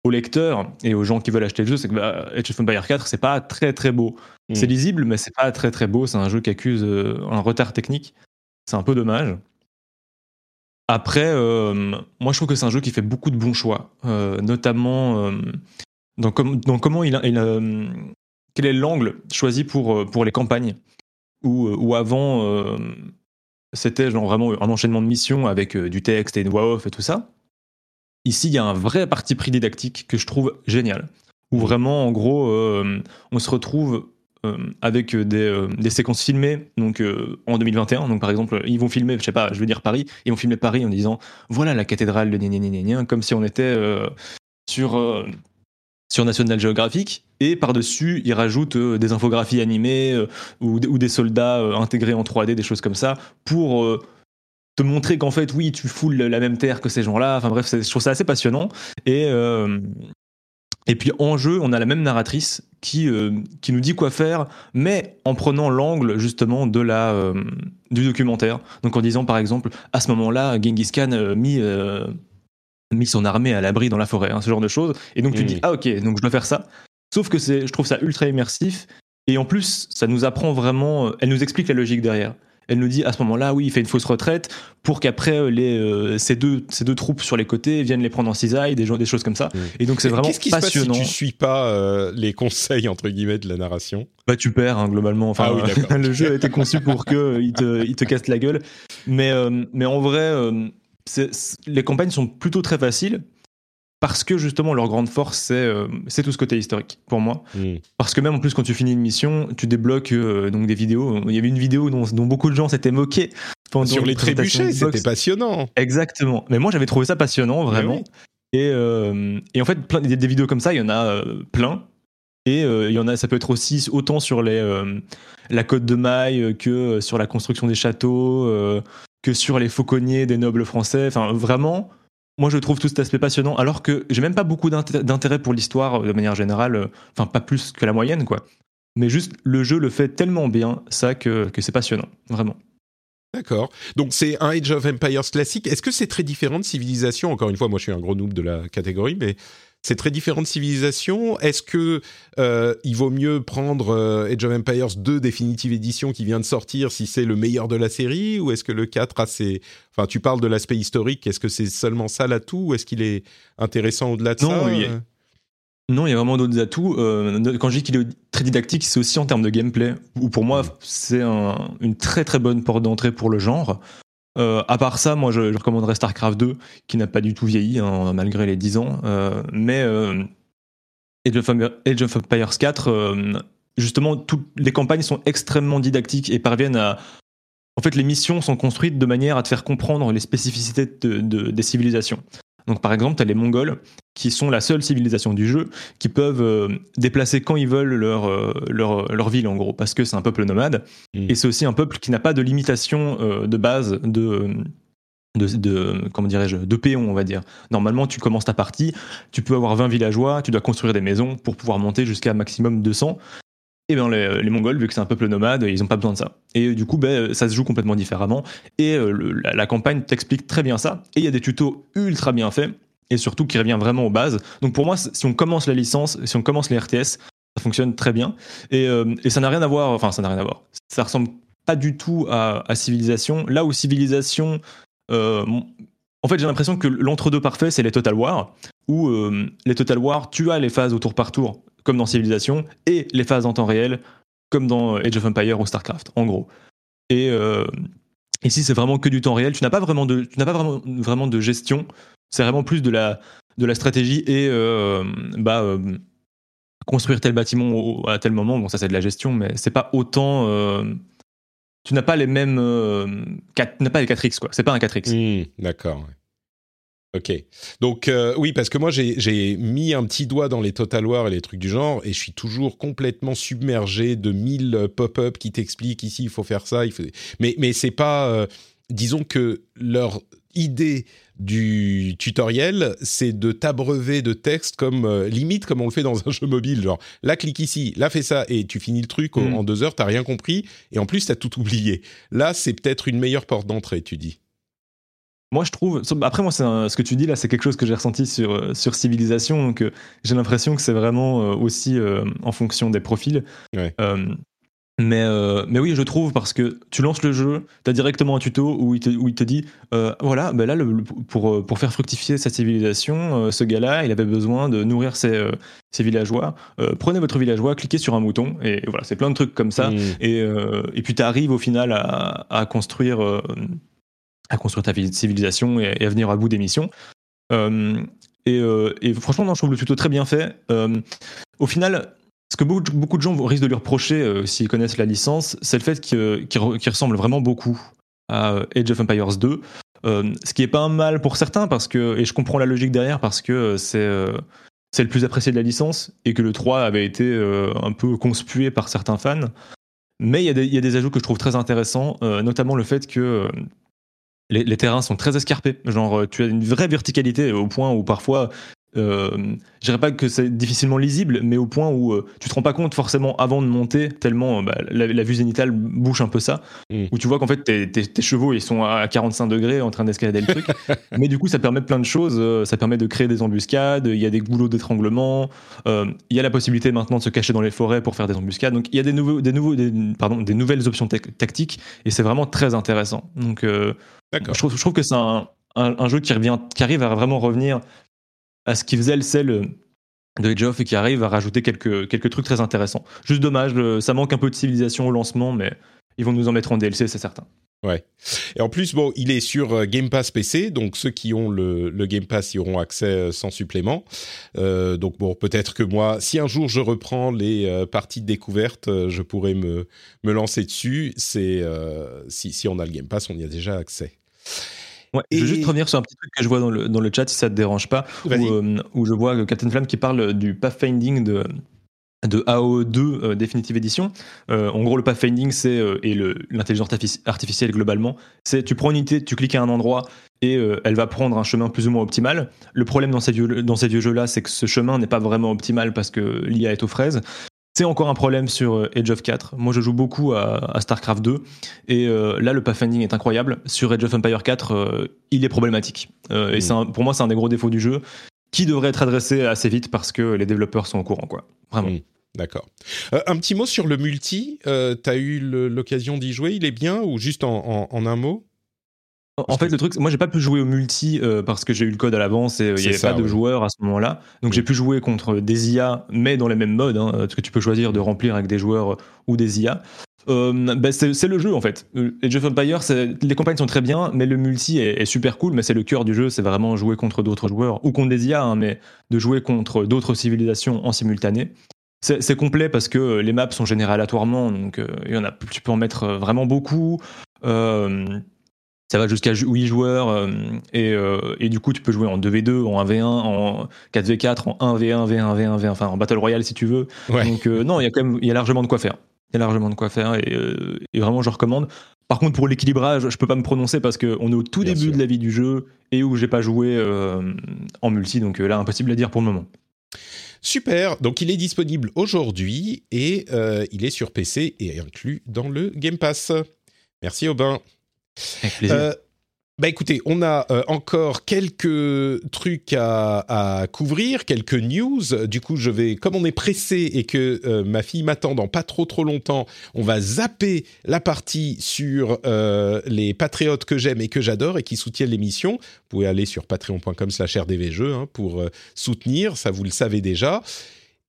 aux lecteurs et aux gens qui veulent acheter le jeu, c'est que bah, Age of Empires 4, c'est pas très très beau. Mm. C'est lisible, mais c'est pas très très beau. C'est un jeu qui accuse euh, un retard technique. C'est un peu dommage. Après, euh, moi je trouve que c'est un jeu qui fait beaucoup de bons choix, euh, notamment dans, comment il, il quel est l'angle choisi pour, pour les campagnes, où, où avant c'était genre vraiment un enchaînement de missions avec du texte et une voix off et tout ça. Ici, il y a un vrai parti pris didactique que je trouve génial. Où vraiment, en gros, euh, on se retrouve euh, avec des, euh, des, séquences filmées donc en 2021 donc par exemple ils vont filmer je sais pas je veux dire Paris ils vont filmer Paris en disant voilà la cathédrale de gna comme si on était sur sur National Geographic et par-dessus ils rajoutent des infographies animées ou, ou, des soldats intégrés en 3D des choses comme ça pour te montrer qu'en fait, oui, tu foules la même terre que ces gens-là. Enfin bref, je trouve ça assez passionnant. Et, euh, et puis en jeu, on a la même narratrice qui, euh, qui nous dit quoi faire, mais en prenant l'angle justement de la, euh, du documentaire. Donc en disant par exemple, à ce moment-là, Genghis Khan mis, mis son armée à l'abri dans la forêt, hein, ce genre de choses. Et donc tu dis, ah ok, donc je dois faire ça. Sauf que je trouve ça ultra immersif. Et en plus, ça nous apprend vraiment, elle nous explique la logique derrière elle nous dit à ce moment-là, oui, il fait une fausse retraite pour qu'après euh, les euh, ces deux ces deux troupes sur les côtés viennent les prendre en cisaille, des des choses comme ça. Et donc c'est vraiment Qu'est-ce qui passionnant. Se passe si tu suis pas euh, les conseils entre guillemets de la narration? Bah tu perds hein, globalement. Enfin, ah <laughs> le jeu a été conçu pour que il te il te casse la gueule. Mais mais en vrai, les campagnes sont plutôt très faciles parce que justement leur grande force c'est euh, c'est tout ce côté historique pour moi. Mm. parce que même en plus quand tu finis une mission tu débloques euh, donc des vidéos. Il y avait une vidéo dont, dont beaucoup de gens s'étaient moqués pendant sur les trébuchets c'était passionnant. Exactement. Mais moi j'avais trouvé ça passionnant vraiment. et, euh, et, en fait plein, des, des, vidéos comme ça il y en a plein. Et il y en a, ça peut être aussi autant sur les, la côte de maille que sur la construction des châteaux, que sur les fauconniers des nobles français. Enfin, vraiment, moi je trouve tout cet aspect passionnant, alors que j'ai même pas beaucoup d'intérêt pour l'histoire de manière générale, enfin pas plus que la moyenne, quoi. Mais juste le jeu le fait tellement bien, ça, que, c'est passionnant, vraiment. D'accord. Donc c'est un Age of Empires classique. Est-ce que c'est très différent de Civilisation Encore une fois, moi je suis un gros noob de la catégorie, mais c'est très différent de Civilisation. Est-ce que euh, il vaut mieux prendre euh, Age of Empires 2 définitive édition qui vient de sortir si c'est le meilleur de la série ou est-ce que le 4 a ses enfin tu parles de l'aspect historique, est-ce que c'est seulement ça l'atout ou est-ce qu'il est intéressant au-delà de ça non, il y a vraiment d'autres atouts. Euh, quand je dis qu'il est très didactique, c'est aussi en termes de gameplay, où pour moi, c'est une très très bonne porte d'entrée pour le genre. Euh, à part ça, moi, je, recommanderais StarCraft 2, qui n'a pas du tout vieilli, hein, malgré les 10 ans. Euh, mais Age of, Empires 4, justement, toutes les campagnes sont extrêmement didactiques et parviennent à... En fait, les missions sont construites de manière à te faire comprendre les spécificités des civilisations. Donc par exemple, tu as les Mongols qui sont la seule civilisation du jeu, qui peuvent euh, déplacer quand ils veulent leur, euh, leur, leur, ville en gros, parce que c'est un peuple nomade, mm. et c'est aussi un peuple qui n'a pas de limitation euh, de base de... De, de, comment dirais-je de péons on va dire. Normalement tu commences ta partie tu peux avoir 20 villageois tu dois construire des maisons pour pouvoir monter jusqu'à maximum 200 et bien les, Mongols, vu que c'est un peuple nomade, ils n'ont pas besoin de ça. Et du coup, ben, ça se joue complètement différemment. Et la, la, campagne t'explique très bien ça. Et il y a des tutos ultra bien faits et surtout qui revient vraiment aux bases. Donc pour moi, si on commence la licence, si on commence les RTS, ça fonctionne très bien. Et, euh, et ça n'a rien à voir, enfin ça n'a rien à voir. Ça ressemble pas du tout à, Civilisation. Là où Civilisation, euh, en fait j'ai l'impression que l'entre-deux parfait, c'est les Total War, où euh, les Total War, tu as les phases au tour par tour, comme dans Civilisation, et les phases en temps réel, comme dans Age of Empire ou StarCraft, en gros. Et ici, c'est vraiment que du temps réel. Tu n'as pas vraiment de, tu n'as pas vraiment, vraiment de gestion. C'est vraiment plus de la, de la stratégie et euh, bah, euh, construire tel bâtiment à tel moment. Bon, ça, c'est de la gestion, mais c'est pas autant. Euh, tu n'as pas les mêmes. tu n'as pas les 4X, quoi. C'est pas un 4X. Mmh, d'accord. Ok. Donc, oui, parce que moi, j'ai mis un petit doigt dans les Total War et les trucs du genre, et je suis toujours complètement submergé de mille pop-up qui t'expliquent ici, il faut faire ça. Il faut... Mais, mais c'est pas. disons que leur idée du tutoriel, c'est de t'abreuver de texte comme euh, limite comme on le fait dans un jeu mobile, genre là clique ici, là fais ça et tu finis le truc mm. en deux heures, t'as rien compris et en plus t'as tout oublié. Là, c'est peut-être une meilleure porte d'entrée, tu dis. Moi, je trouve. Après, moi, ce que tu dis là, c'est quelque chose que j'ai ressenti sur euh, sur Civilisation. Donc, euh, j'ai l'impression que c'est vraiment aussi en fonction des profils. Ouais. Mais, euh, mais oui, je trouve, parce que tu lances le jeu, tu as directement un tuto où il te, où il te dit euh, voilà, ben là, le, pour, euh, pour faire fructifier sa civilisation, ce gars-là, il avait besoin de nourrir ses, ses villageois. prenez votre villageois, cliquez sur un mouton, et voilà, c'est plein de trucs comme ça. Mmh. Et, et puis tu arrives au final à, à construire, à construire ta civilisation et, à venir à bout des missions. Et, et, franchement, non, je trouve le tuto très bien fait. au final, ce que beaucoup, de gens risquent de lui reprocher euh, s'ils connaissent la licence, c'est le fait qu'il ressemble vraiment beaucoup à euh, Age of Empires 2. Euh, ce qui est pas un mal pour certains, parce que, et je comprends la logique derrière, parce que c'est c'est le plus apprécié de la licence, et que le 3 avait été un peu conspué par certains fans. Mais il y, y, a des ajouts que je trouve très intéressants, notamment le fait que les, les, terrains sont très escarpés. Genre, tu as une vraie verticalité au point où parfois euh, je dirais pas que c'est difficilement lisible, mais au point où euh, tu te rends pas compte forcément avant de monter, tellement bah, la, vue zénitale bouche un peu ça, mm. où tu vois qu'en fait tes, chevaux ils sont à 45 degrés en train d'escalader le truc. <laughs> mais du coup, ça permet plein de choses. Euh, ça permet de créer des embuscades, il y a des goulots d'étranglement, il y a la possibilité maintenant de se cacher dans les forêts pour faire des embuscades. Donc il y a des, nouveaux, des, nouveaux, pardon, des nouvelles options tactiques et c'est vraiment très intéressant. Donc je trouve, que c'est un, un, jeu qui, revient, qui arrive à vraiment revenir à ce qui faisait le sel euh, de Age of et qui arrive à rajouter quelques, quelques trucs très intéressants. Juste dommage, ça manque un peu de civilisation au lancement, mais ils vont nous en mettre en DLC, c'est certain. Ouais. Et en plus, bon, il est sur euh, Game Pass PC, donc ceux qui ont le, le Game Pass y auront accès euh, sans supplément. Euh, donc bon, peut-être que moi, si un jour je reprends les parties de découverte, je pourrais me, me lancer dessus. C'est si, si on a le Game Pass, on y a déjà accès. Je vais juste revenir sur un petit truc que je vois dans le, dans le chat, si ça te dérange pas, où, où, je vois Captain Flamme qui parle du pathfinding de, de AO2 euh, Definitive Edition. Euh, en gros, le pathfinding, c'est euh, et l'intelligence artificielle globalement, c'est tu prends une unité, tu cliques à un endroit et elle va prendre un chemin plus ou moins optimal. Le problème dans ces vieux, dans ces vieux jeux-là, c'est que ce chemin n'est pas vraiment optimal parce que l'IA est aux fraises. C'est encore un problème sur Age of 4. Moi, je joue beaucoup à, StarCraft 2 et là, le pathfinding est incroyable. Sur Age of Empire 4, il est problématique. Et mmh. pour moi, c'est un des gros défauts du jeu qui devrait être adressé assez vite parce que les développeurs sont au courant, quoi. Vraiment. Mmh. D'accord. Euh, un petit mot sur le multi. Euh, tu as eu l'occasion d'y jouer. Il est bien ou juste en, un mot? En fait, le truc, moi, j'ai pas pu jouer au multi euh, parce que j'ai eu le code à l'avance et il n'y avait pas de joueurs à ce moment-là. Donc, j'ai pu jouer contre des IA, mais dans les mêmes modes, hein, parce que tu peux choisir de remplir avec des joueurs ou des IA. Ben, c'est le jeu en fait. Age of Empire, les campagnes sont très bien, mais le multi est, super cool. Mais c'est le cœur du jeu, c'est vraiment jouer contre d'autres joueurs ou contre des IA, hein, mais de jouer contre d'autres civilisations en simultané. C'est complet parce que euh, les maps sont générées aléatoirement, donc euh, il y en a, tu peux en mettre euh, vraiment beaucoup. ça va jusqu'à 8 joueurs et, et, du coup tu peux jouer en 2v2, en 1v1, en 4v4, en 1v1, v1, v1, v1, enfin en battle royale si tu veux. Donc non, il y a quand même il y a largement de quoi faire. Il y a largement de quoi faire et, et vraiment je recommande. Par contre pour l'équilibrage, je peux pas me prononcer parce qu'on est au tout début de la vie du jeu et où j'ai pas joué en multi, donc là impossible à dire pour le moment. Super, donc il est disponible aujourd'hui et euh, il est sur PC et inclus dans le Game Pass. Merci Aubin. Avec plaisir. Euh, bah écoutez, on a euh, encore quelques trucs à, couvrir, quelques news. Du coup, je vais, comme on est pressé et que euh, ma fille m'attend dans pas trop trop longtemps, on va zapper la partie sur euh, les patriotes que j'aime et que j'adore et qui soutiennent l'émission. Vous pouvez aller sur patreon.com/rdvjeux hein, pour soutenir, ça vous le savez déjà.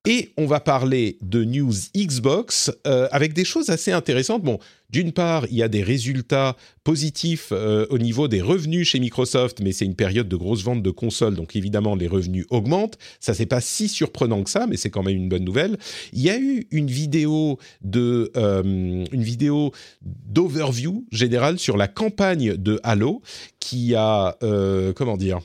Et on va parler de news Xbox euh, avec des choses assez intéressantes. Bon, d'une part, il y a des résultats positifs euh, au niveau des revenus chez Microsoft, mais c'est une période de grosse vente de consoles, donc évidemment les revenus augmentent. Ça c'est pas si surprenant que ça, mais c'est quand même une bonne nouvelle. Il y a eu une vidéo de euh, une vidéo d'overview générale sur la campagne de Halo qui a comment dire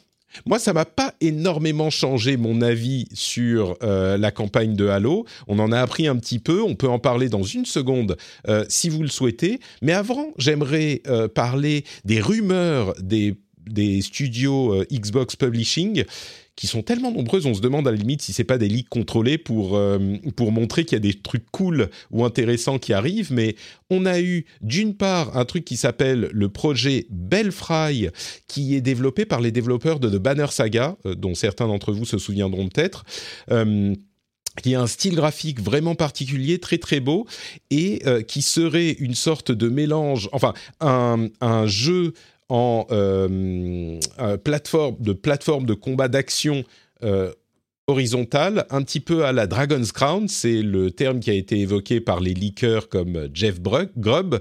moi, ça m'a pas énormément changé mon avis sur euh, la campagne de Halo. On en a appris un petit peu. On peut en parler dans une seconde euh, si vous le souhaitez. Mais avant, j'aimerais euh, parler des rumeurs des, des studios Xbox Publishing qui sont tellement nombreuses, on se demande à la limite si c'est pas des leaks contrôlés pour, euh, pour montrer qu'il y a des trucs cool ou intéressants qui arrivent. Mais on a eu d'une part un truc qui s'appelle le projet Belfry, qui est développé par les développeurs de The Banner Saga, euh, dont certains d'entre vous se souviendront peut-être. Euh, qui a un style graphique vraiment particulier, très très beau, et qui serait une sorte de mélange, enfin un, un jeu en euh, plateforme, de plateforme de combat d'action euh, horizontale, un petit peu à la Dragon's Crown, c'est le terme qui a été évoqué par les leakers comme Jeff Grubb.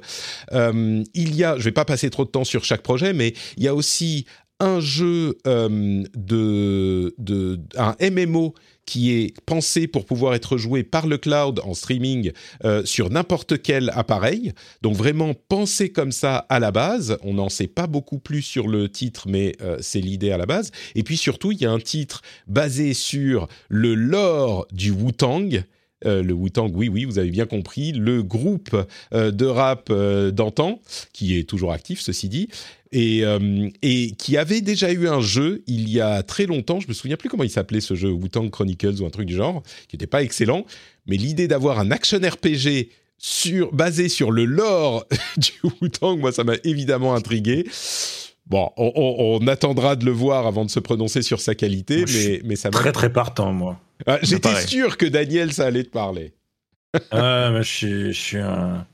Euh, il y a, je vais pas passer trop de temps sur chaque projet, mais il y a aussi un jeu de, de un MMO qui est pensé pour pouvoir être joué par le cloud en streaming euh, sur n'importe quel appareil. Donc vraiment pensé comme ça à la base. On n'en sait pas beaucoup plus sur le titre, mais euh, c'est l'idée à la base. Et puis surtout, il y a un titre basé sur le lore du Wu-Tang. Euh, le Wu-Tang, oui, oui, vous avez bien compris, le groupe de rap d'antan, qui est toujours actif, ceci dit, et, euh, et qui avait déjà eu un jeu il y a très longtemps. Je me souviens plus comment il s'appelait ce jeu, Wu-Tang Chronicles ou un truc du genre, qui n'était pas excellent. Mais l'idée d'avoir un action RPG sur, basé sur le lore <laughs> du Wu-Tang, moi, ça m'a évidemment intrigué. Bon, on, attendra de le voir avant de se prononcer sur sa qualité, mais, mais ça m'a... Très très partant, moi. Ah, j'étais sûr que Daniel, ça allait te parler. ah, je je suis un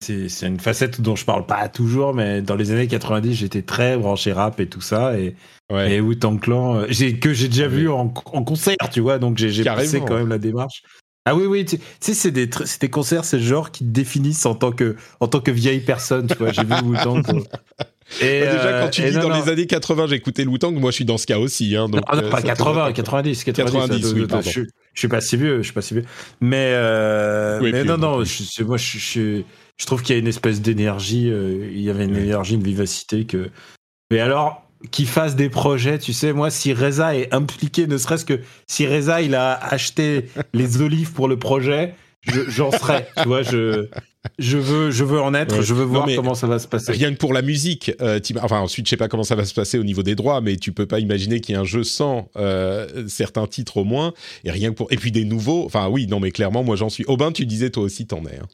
c'est une facette dont je parle pas toujours, mais dans les années 90, j'étais très branché rap et tout ça. Et, ouais. et wu Clan, euh, que j'ai déjà vu en, concert, tu vois, donc j'ai passé quand même la démarche. Ah oui, oui, tu sais, c'est des, des concerts, c'est le genre qui te définissent en tant que, en tant que vieille personne, tu vois. J'ai vu Wu-Tang. <laughs> Et bah, déjà, quand tu euh, dis dans les années 80, j'ai écouté le Wu-Tang, moi je suis dans ce cas aussi. Hein, donc, non, pas 80, 90, 90. oui, pardon. Je, je, suis pas si vieux, je suis pas si vieux. Mais, euh, mais non, non, je, moi je, je, je trouve qu'il y a une espèce d'énergie, euh, il y avait une énergie, une vivacité que. Mais alors, qui fasse des projets, tu sais, moi, si Reza est impliqué, ne serait-ce que si Reza, il a acheté <laughs> les olives pour le projet, j'en serais, tu vois, je, je veux, je veux en être, je veux voir comment ça va se passer. Rien que pour la musique, euh, enfin ensuite je sais pas comment ça va se passer au niveau des droits, mais tu peux pas imaginer qu'il y ait un jeu sans euh, certains titres au moins, et rien que pour, et puis des nouveaux. Enfin oui, non mais clairement moi j'en suis. Aubin, tu disais toi aussi t'en es. Hein.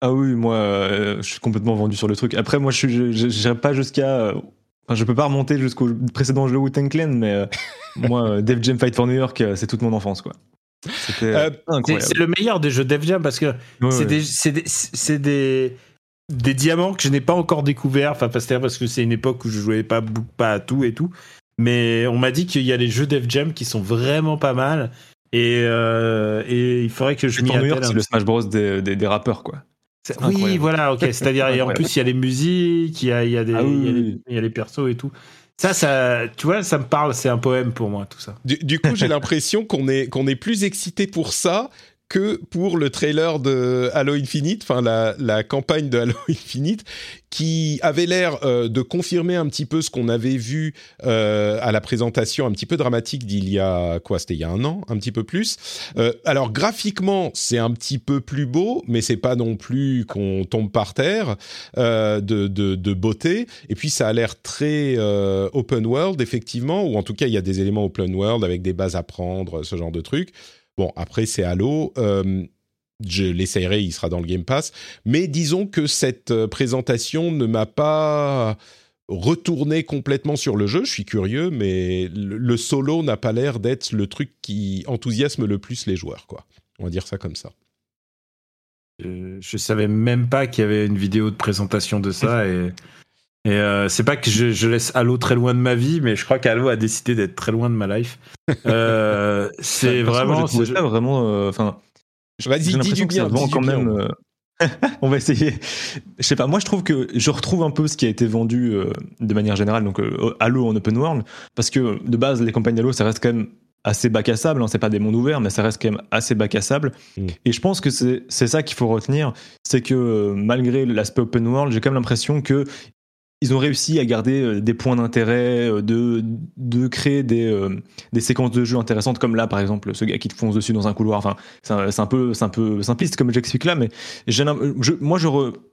Ah oui, moi euh, je suis complètement vendu sur le truc. Après moi je n'irai pas jusqu'à Enfin, je peux pas remonter jusqu'au précédent jeu Wu Clan, mais <laughs> moi, Dev Jam Fight for New York, c'est toute mon enfance, quoi. Euh, c'est le meilleur des jeux Def Jam parce que c'est des, des, des, diamants que je n'ai pas encore découvert. Enfin, parce que c'est une époque où je jouais pas, pas à tout et tout. Mais on m'a dit qu'il y a les jeux Def Jam qui sont vraiment pas mal. Et, euh, et il faudrait que je m'y attelle. C'est le Smash Bros des, des, rappeurs, quoi. Oui, voilà, ok. C'est-à-dire, et en plus, il y a les musiques, il y a, il y a, des, ah il y a les persos et tout. Ça, ça, tu vois, ça me parle, c'est un poème pour moi, tout ça. Du, coup, j'ai l'impression qu'on est, qu'on est plus excité pour ça que pour le trailer de Halo Infinite, enfin la, la, campagne de Halo <laughs> Infinite, qui avait l'air euh, de confirmer un petit peu ce qu'on avait vu euh, à la présentation un petit peu dramatique d'il y a quoi C'était il y a un an, un petit peu plus. Euh, alors graphiquement, c'est un petit peu plus beau, mais c'est pas non plus qu'on tombe par terre de, de, de, beauté. Et puis ça a l'air très open world effectivement, ou en tout cas il y a des éléments open world avec des bases à prendre, ce genre de trucs. Bon, après, c'est Halo. Euh, je l'essayerai, il sera dans le Game Pass. Mais disons que cette euh, présentation ne m'a pas retourné complètement sur le jeu. Je suis curieux, mais le, solo n'a pas l'air d'être le truc qui enthousiasme le plus les joueurs, quoi. On va dire ça comme ça. Je, je savais même pas qu'il y avait une vidéo de présentation de ça et et euh, c'est pas que je, laisse Halo très loin de ma vie, mais je crois qu'Halo a décidé d'être très loin de ma life. <laughs> Euh, c'est vraiment. C'est vraiment. Euh, enfin. Vas-y, dis du bien. quand même. <laughs> on va essayer. Je sais pas. Moi, je trouve que je retrouve un peu ce qui a été vendu de manière générale, donc Halo en open world, parce que de base, les campagnes Halo, ça reste quand même assez bac à sable. Hein, c'est pas des mondes ouverts, mais ça reste quand même assez bac à sable. Mm. Et je pense que c'est ça qu'il faut retenir, c'est que malgré l'aspect open world, j'ai quand même l'impression que ils ont réussi à garder euh, des points d'intérêt, euh, de, de créer des, euh, des séquences de jeu intéressantes, comme là, par exemple, ce gars qui te fonce dessus dans un couloir. Enfin, c'est un, peu, un peu simpliste comme j'explique là, mais je, moi, je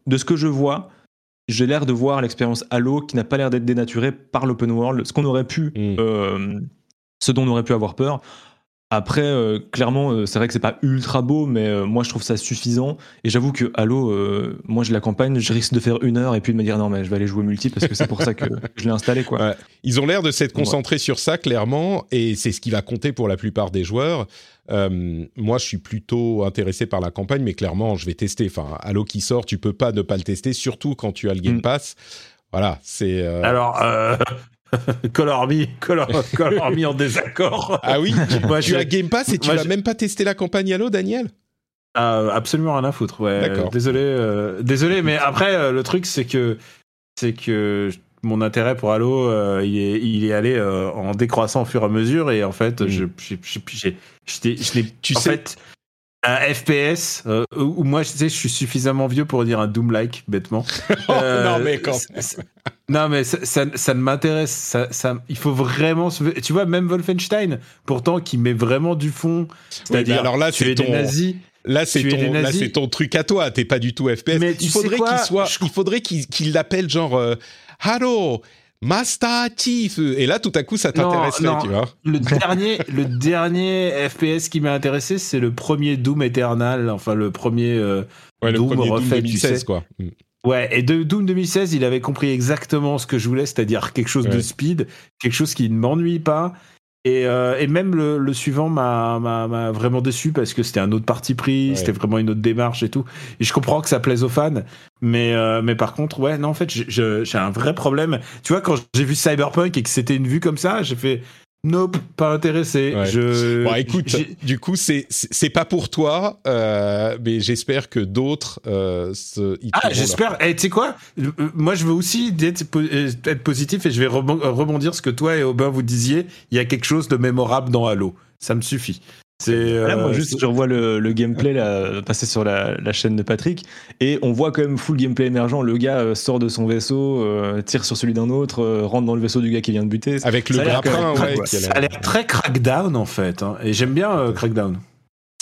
de ce que je vois, j'ai l'air de voir l'expérience Halo qui n'a pas l'air d'être dénaturée par l'open world, ce qu'on aurait pu, mm. ce dont on aurait pu avoir peur. Après, euh, clairement, euh, c'est vrai que c'est pas ultra beau, mais euh, moi je trouve ça suffisant. Et j'avoue que Halo, moi je l'accompagne, je risque de faire une heure et puis de me dire non mais je vais aller jouer multi parce que c'est pour ça que je l'ai installé quoi. Ils ont l'air de s'être concentrés sur ça clairement, et c'est ce qui va compter pour la plupart des joueurs. moi, je suis plutôt intéressé par la campagne, mais clairement, je vais tester. Enfin, Halo qui sort, tu peux pas ne pas le tester, surtout quand tu as le Game mm. Pass. Voilà, c'est. Alors, <laughs> Color Me, Color, en désaccord. Ah oui <laughs> Moi, Tu as Game Pass et tu n'as même pas testé la campagne Halo, Daniel? Ah, Absolument rien à foutre, ouais. Désolé, euh, désolé, mais après, euh, le truc, c'est que, c'est que mon intérêt pour Halo, euh, il, est, il est allé en décroissant au fur et à mesure, et en fait, mm. je, je, je, je, tu en sais, fait, un FPS euh, où moi je sais je suis suffisamment vieux pour dire un Doom like bêtement <laughs> oh, non mais quand non mais ça, ça, ne m'intéresse ça, ça, il faut vraiment tu vois même Wolfenstein pourtant qui met vraiment du fond c'est-à-dire alors là c'est ton nazis Là, c'est ton, là, c'est ton truc à toi. T'es pas du tout FPS. Mais il faudrait qu'il soit, il faudrait qu'il l'appelle genre, euh, Hello, Master Chief. Et là, tout à coup, ça t'intéresserait, tu vois. Le dernier, le dernier FPS qui m'a intéressé, c'est le premier Doom Eternal, enfin le premier euh, Doom, Doom 2016, quoi. Mm. Ouais, et de Doom 2016, il avait compris exactement ce que je voulais, c'est-à-dire quelque chose de speed, quelque chose qui ne m'ennuie pas, euh, et, même le, suivant m'a vraiment déçu parce que c'était un autre parti pris, c'était vraiment une autre démarche et tout. Et je comprends que ça plaise aux fans, mais, euh, mais par contre, ouais, non, en fait, j'ai un vrai problème. Tu vois, quand j'ai vu Cyberpunk et que c'était une vue comme ça, j'ai fait Nope, pas intéressé. Je... Bon, écoute, du coup, c'est c'est pas pour toi, euh, mais j'espère que d'autres euh, se. ah, j'espère. Eh, tu sais quoi? Euh, Moi, je veux aussi être, être, positif et je vais rebondir ce que toi et Aubin vous disiez. Il y a quelque chose de mémorable dans Halo. Ça me suffit. C'est Là, moi, euh, juste, je revois le, le gameplay là, passer sur la, la chaîne de Patrick et on voit quand même full gameplay émergent. Le gars euh, sort de son vaisseau, euh, tire sur celui d'un autre, euh, rentre dans le vaisseau du gars qui vient de buter. Avec le Ça grappin, ouais. ça a l'air très crackdown en fait. hein. Et j'aime bien euh, crackdown.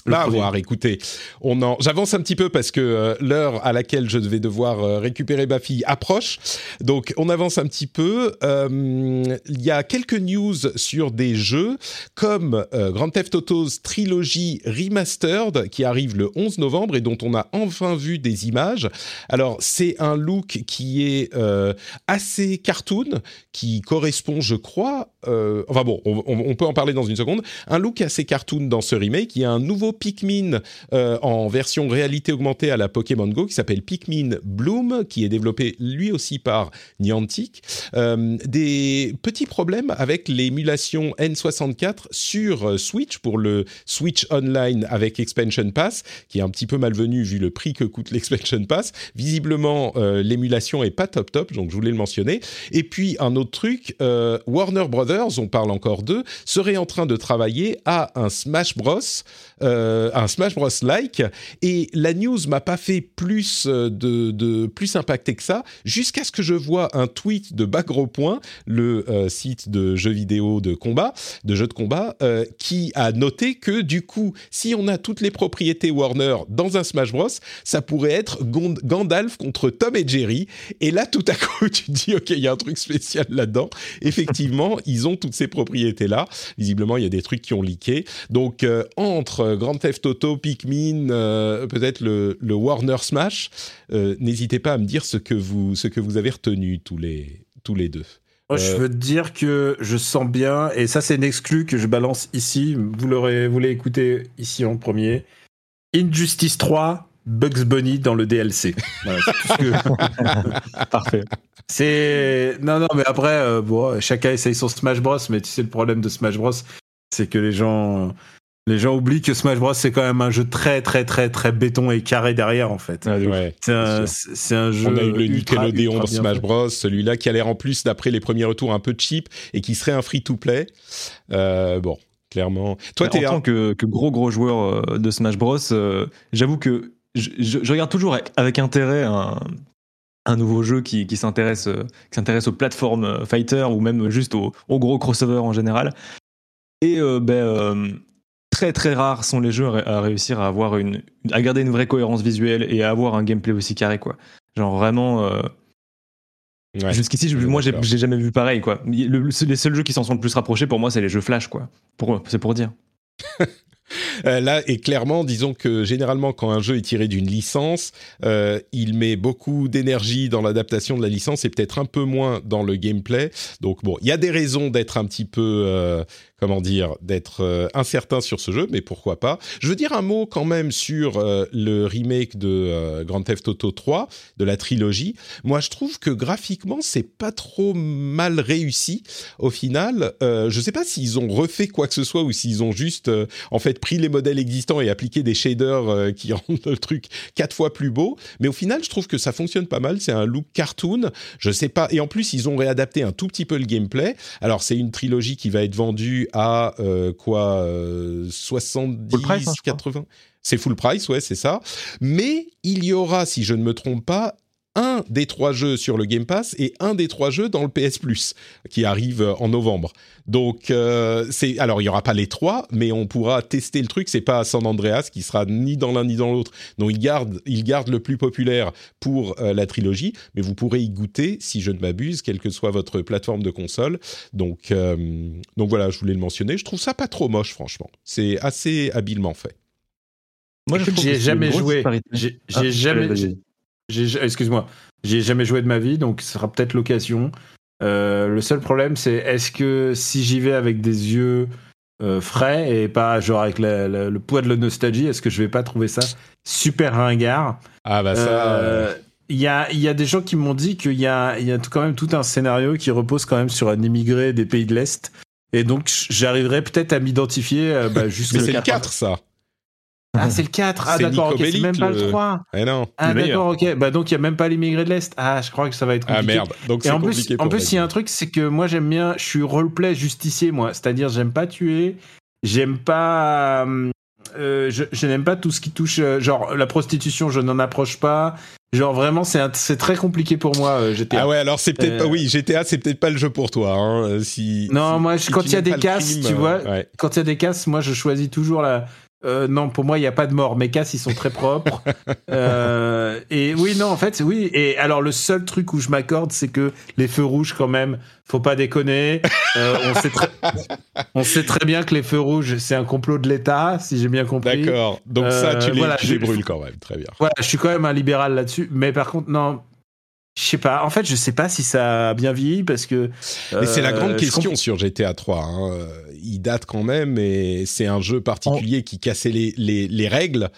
Le Bah, à premier. voir, écoutez, on en... j'avance un petit peu parce que euh, l'heure à laquelle je devais devoir euh, récupérer ma fille approche. Donc, on avance un petit peu. Euh, Il y a quelques news sur des jeux comme Grand Theft Auto's Trilogy Remastered qui arrive le 11 novembre et dont on a enfin vu des images. Alors, c'est un look qui est assez cartoon, qui correspond, je crois, euh, enfin bon, on, peut en parler dans une seconde, un look assez cartoon dans ce remake. Il y a un nouveau Pikmin euh, en version réalité augmentée à la Pokémon Go qui s'appelle Pikmin Bloom, qui est développé lui aussi par Niantic. Euh, des petits problèmes avec l'émulation N64 sur Switch pour le Switch Online avec Expansion Pass, qui est un petit peu malvenu vu le prix que coûte l'Expansion Pass. Visiblement, l'émulation est pas top top, donc je voulais le mentionner. Et puis un autre truc, Warner Brothers, on parle encore d'eux, serait en train de travailler à un Smash Bros, euh, un Smash Bros like. Et la news m'a pas fait plus euh, de, plus impacté que ça, jusqu'à ce que je vois un tweet de Bagro Point, le euh, site de jeux vidéo de combat, de jeux de combat, qui a noté que du coup, si on a toutes les propriétés Warner dans un Smash Bros, ça pourrait être Gond- Gandalf contre Tom et Jerry. Et là, tout à <laughs> coup, tu te dis, ok, il y a un truc spécial là-dedans. Effectivement, ils ont toutes ces propriétés-là. Visiblement, il y a des trucs qui ont leaké. Donc, euh, entre Grand Theft Auto, Pikmin, euh, peut-être le, le Warner Smash, euh, n'hésitez pas à me dire ce que vous, ce que vous avez retenu tous les, tous les deux. Moi, je veux te dire que je sens bien, et ça c'est une exclu que je balance ici, vous l'aurez, vous l'avez écouté ici en premier. Injustice 3, Bugs Bunny dans le DLC. Voilà, c'est tout ce que- <laughs> Parfait. c'est non non mais après euh, bon, chacun essaye son Smash Bros, mais tu sais le problème de Smash Bros, c'est que les gens les gens oublient que Smash Bros c'est quand même un jeu très très très très béton et carré derrière en fait. Ah. Ouais. C'est un, sûr. c'est un jeu. On a eu le Nickelodeon bien Smash. Bros, celui-là qui a l'air en plus, d'après les premiers retours, un peu cheap et qui serait un free-to-play. Euh, bon, clairement. Toi, en t'es tant que, que gros gros joueur euh, de Smash Bros, euh, j'avoue que je, je- je regarde toujours avec, avec intérêt un, un nouveau jeu qui, qui s'intéresse euh, s'intéresse aux plateformes euh, fighter ou même juste aux, aux gros crossovers en général. Et euh, ben, euh, très très rares sont les jeux à, réussir à avoir une à garder une vraie cohérence visuelle et à avoir un gameplay aussi carré quoi. Genre vraiment. euh, Ouais. Jusqu'ici, moi, j'ai jamais vu pareil, quoi. Le- le- les seuls jeux qui s'en sont le plus rapprochés, pour moi, c'est les jeux Flash, quoi. Pour, c'est pour dire. <laughs> Euh, là, et clairement, disons que généralement, quand un jeu est tiré d'une licence, euh, il met beaucoup d'énergie dans l'adaptation de la licence et peut-être un peu moins dans le gameplay. Donc bon, il y a des raisons d'être un petit peu, euh, comment dire, d'être euh, incertain sur ce jeu, mais pourquoi pas. Je veux dire un mot quand même sur euh, le remake de euh, Grand Theft Auto 3, de la trilogie. Moi, je trouve que graphiquement, c'est pas trop mal réussi au final. Je sais pas s'ils ont refait quoi que ce soit ou s'ils ont juste, en fait, pris les modèles existants et appliqué des shaders qui <laughs> rendent le truc quatre fois plus beau. Mais au final, je trouve que ça fonctionne pas mal. C'est un look cartoon. Je sais pas. Et en plus, ils ont réadapté un tout petit peu le gameplay. Alors, c'est une trilogie qui va être vendue à euh, quoi euh, 70, Full price, hein, je crois. 80. C'est full price, ouais, c'est ça. Mais il y aura, si je ne me trompe pas, un des trois jeux sur le Game Pass et un des trois jeux dans le PS Plus qui arrive euh, en novembre. Donc euh, c'est alors il y aura pas les trois, mais on pourra tester le truc. C'est pas San Andreas qui sera ni dans l'un ni dans l'autre. Donc il garde il garde le plus populaire pour euh, la trilogie, mais vous pourrez y goûter si je ne m'abuse, quelle que soit votre plateforme de console. Donc euh, donc voilà, je voulais le mentionner. Je trouve ça pas trop moche, franchement. C'est assez habilement fait. Moi, Écoute, trouve j'y ai que c'est jamais joué. J'ai Ah, j'ai jamais. Excuse-moi. J'ai jamais joué de ma vie, donc ce sera peut-être l'occasion. Euh, le seul problème, c'est est-ce que si j'y vais avec des yeux euh, frais et pas genre avec la- la- le poids de la nostalgie, est-ce que je vais pas trouver ça super ringard? Ah bah ça. Euh, Il y, a, il y a des gens qui m'ont dit qu'il y a, il y a tout- quand même tout un scénario qui repose quand même sur un immigré des pays de l'Est. Et donc, j'arriverai peut-être à m'identifier euh, bah, <laughs> jusqu'à mais c'est le 4 ça. <laughs> Ah, c'est le 4. Ah, d'accord, ok, c'est même pas le le- 3. Eh non. Ah, d'accord, ok. Bah, donc, il n'y a même pas l'immigré de l'Est. Ah, je crois que ça va être Ah compliqué. merde. Donc Et c'est en plus, compliqué en plus, il y a un truc, c'est que moi, j'aime bien, je suis roleplay justicier, moi. C'est-à-dire, j'aime pas tuer, j'aime pas. euh, je, je n'aime pas tout ce qui touche, euh, genre la prostitution, je n'en approche pas. Genre vraiment, c'est très compliqué pour moi. euh, GTA. Ah ouais, alors c'est peut-être Euh, pas. Oui, GTA, c'est peut-être pas le jeu pour toi. Hein, euh, si, Non, si- moi, je- si quand il y a des casses, crime, tu euh, vois, ouais. Quand il y a des casses, moi, je choisis toujours la. Euh, non, pour moi, il n'y a pas de mort. Mes casses, ils sont très propres. <laughs> Euh, et oui, non, en fait, oui. Et alors, le seul truc où je m'accorde, c'est que les feux rouges, quand même, faut pas déconner. Euh, on, sait très, on sait très bien que les feux rouges, c'est un complot de l'État, si j'ai bien compris. D'accord. Donc ça, tu les, voilà, tu les je- brûles quand même. Très bien. Voilà, je suis quand même un libéral là-dessus. Mais par contre, non. Je sais pas. En fait, je sais pas si ça a bien vieilli parce que. Mais c'est la grande question sur GTA 3. hein. Il date quand même et c'est un jeu particulier qui cassait les, les, les règles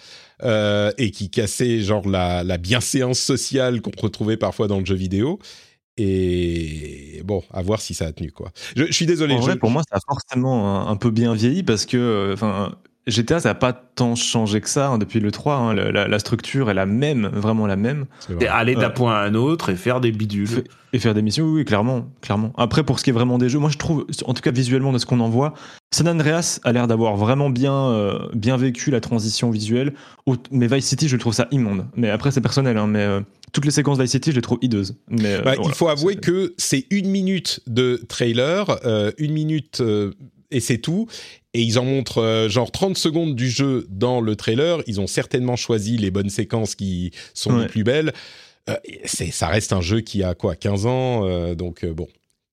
euh, et qui cassait genre la, la bienséance sociale qu'on retrouvait parfois dans le jeu vidéo. Et bon, à voir si ça a tenu quoi. Je, je suis désolé. En vrai, je- pour moi, ça a forcément un, un peu bien vieilli parce que euh, enfin, GTA, ça n'a pas tant changé que ça hein, depuis le 3. hein. La, la- la structure est la même, vraiment la même. c'est aller d'un Euh, point à un autre et faire des bidules. Fait- Et faire des missions, oui, oui, clairement, clairement. Après, pour ce qui est vraiment des jeux, moi je trouve, en tout cas visuellement de ce qu'on en voit, San Andreas a l'air d'avoir vraiment bien, euh, bien vécu la transition visuelle. Mais Vice City, je trouve ça immonde. Mais après, c'est personnel. hein, mais euh, toutes les séquences Vice City, je les trouve hideuses. Mais euh, Bah, voilà. il faut avouer que c'est une minute de trailer, euh, une minute euh, et c'est tout. Et ils en montrent euh, genre 30 secondes du jeu dans le trailer. Ils ont certainement choisi les bonnes séquences qui sont les plus belles. Euh, c'est, ça reste un jeu qui a quoi 15 ans, euh, donc bon,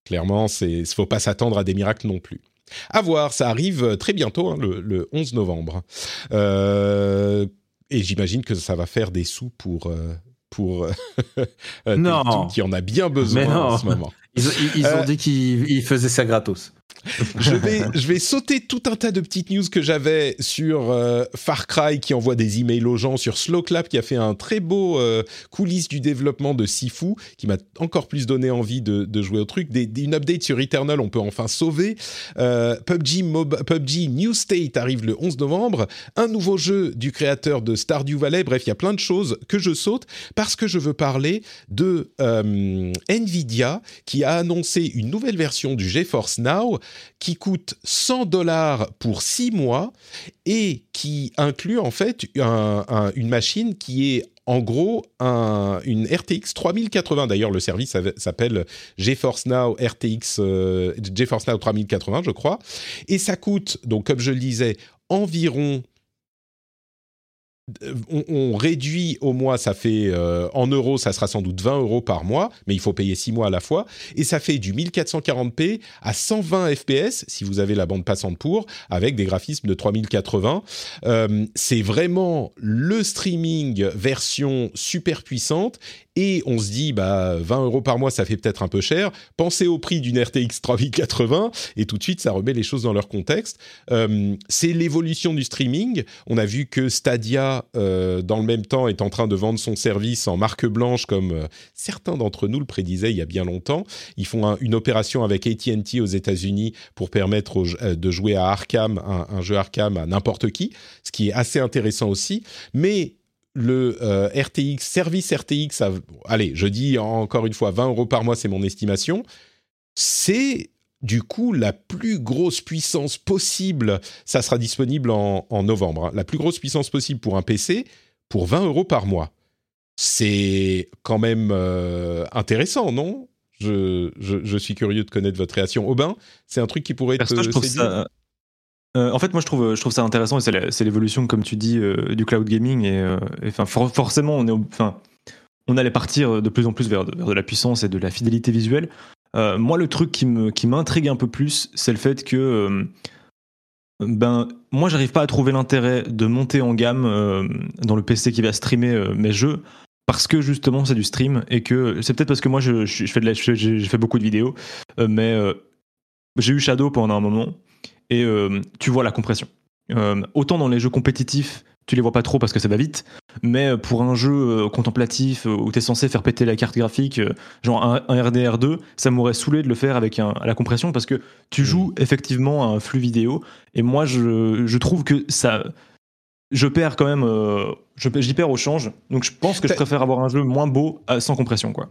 clairement, c'est faut pas s'attendre à des miracles non plus. À voir, ça arrive très bientôt, hein, le, le 11 novembre. Et j'imagine que ça va faire des sous pour pour <laughs> Non. Qui en a bien besoin en ce moment. Ils, ils- ils ont dit qu'ils ils faisaient ça gratos. Je vais, sauter tout un tas de petites news que j'avais sur euh, Far Cry qui envoie des emails aux gens, sur Slowclap qui a fait un très beau euh, coulisses du développement de Sifu qui m'a encore plus donné envie de, jouer au truc. Une update sur Eternal, on peut enfin sauver. Euh, PUBG, PUBG New State arrive le 11 novembre. Un nouveau jeu du créateur de Stardew Valley. Bref, il y a plein de choses que je saute parce que je veux parler de euh, Nvidia qui a annoncé une nouvelle version du GeForce Now qui coûte 100 dollars pour 6 mois et qui inclut en fait un- un- une machine qui est en gros un- une RTX 3080. D'ailleurs, le service s'appelle GeForce Now RTX euh, GeForce Now 3080, je crois. Et ça coûte, donc comme je le disais, environ on, réduit au mois, ça fait euh, en euros, ça sera sans doute 20 euros par mois, mais il faut payer 6 mois à la fois, et ça fait du 1440p à 120 fps si vous avez la bande passante pour, avec des graphismes de 3080. Euh, c'est vraiment le streaming version super puissante, et on se dit bah 20 euros par mois, ça fait peut-être un peu cher. Pensez au prix d'une RTX 3080, et tout de suite ça remet les choses dans leur contexte. Euh, c'est l'évolution du streaming. On a vu que Stadia, euh, dans le même temps, est en train de vendre son service en marque blanche, comme euh, certains d'entre nous le prédisaient il y a bien longtemps. Ils font un- une opération avec AT&T aux États-Unis pour permettre euh, de jouer à Arkham, un, jeu Arkham à n'importe qui, ce qui est assez intéressant aussi. Mais le RTX, service RTX, allez, je dis encore une fois 20 euros par mois, c'est mon estimation. C'est du coup la plus grosse puissance possible. Ça sera disponible en, en novembre. hein. La plus grosse puissance possible pour un PC pour 20 euros par mois. C'est quand même euh, intéressant, non? Je, je, je suis curieux de connaître votre réaction. Aubin, c'est un truc qui pourrait ça. euh, en fait, moi, je trouve, je trouve ça intéressant et c'est l'évolution, comme tu dis, euh, du cloud gaming. Et, et, enfin, for- forcément, on est, au- enfin, on allait partir de plus en plus vers vers de la puissance et de la fidélité visuelle. Euh, moi, le truc qui m'intrigue un peu plus, c'est le fait que, euh, ben, moi, j'arrive pas à trouver l'intérêt de monter en gamme euh, dans le PC qui va streamer mes jeux. Parce que justement c'est du stream et que c'est peut-être parce que moi je, je, je beaucoup de vidéos, mais j'ai eu Shadow pendant un moment et tu vois la compression. Autant dans les jeux compétitifs, tu les vois pas trop parce que ça va vite, mais pour un jeu euh, contemplatif euh, où tu es censé faire péter la carte graphique, euh, genre un, un RDR2, ça m'aurait saoulé de le faire avec un, la compression parce que tu joues effectivement à un flux vidéo et moi je, je trouve que ça. Je perds quand même, euh, j'y perds au change, donc je pense que je préfère avoir un jeu moins beau euh, sans compression quoi.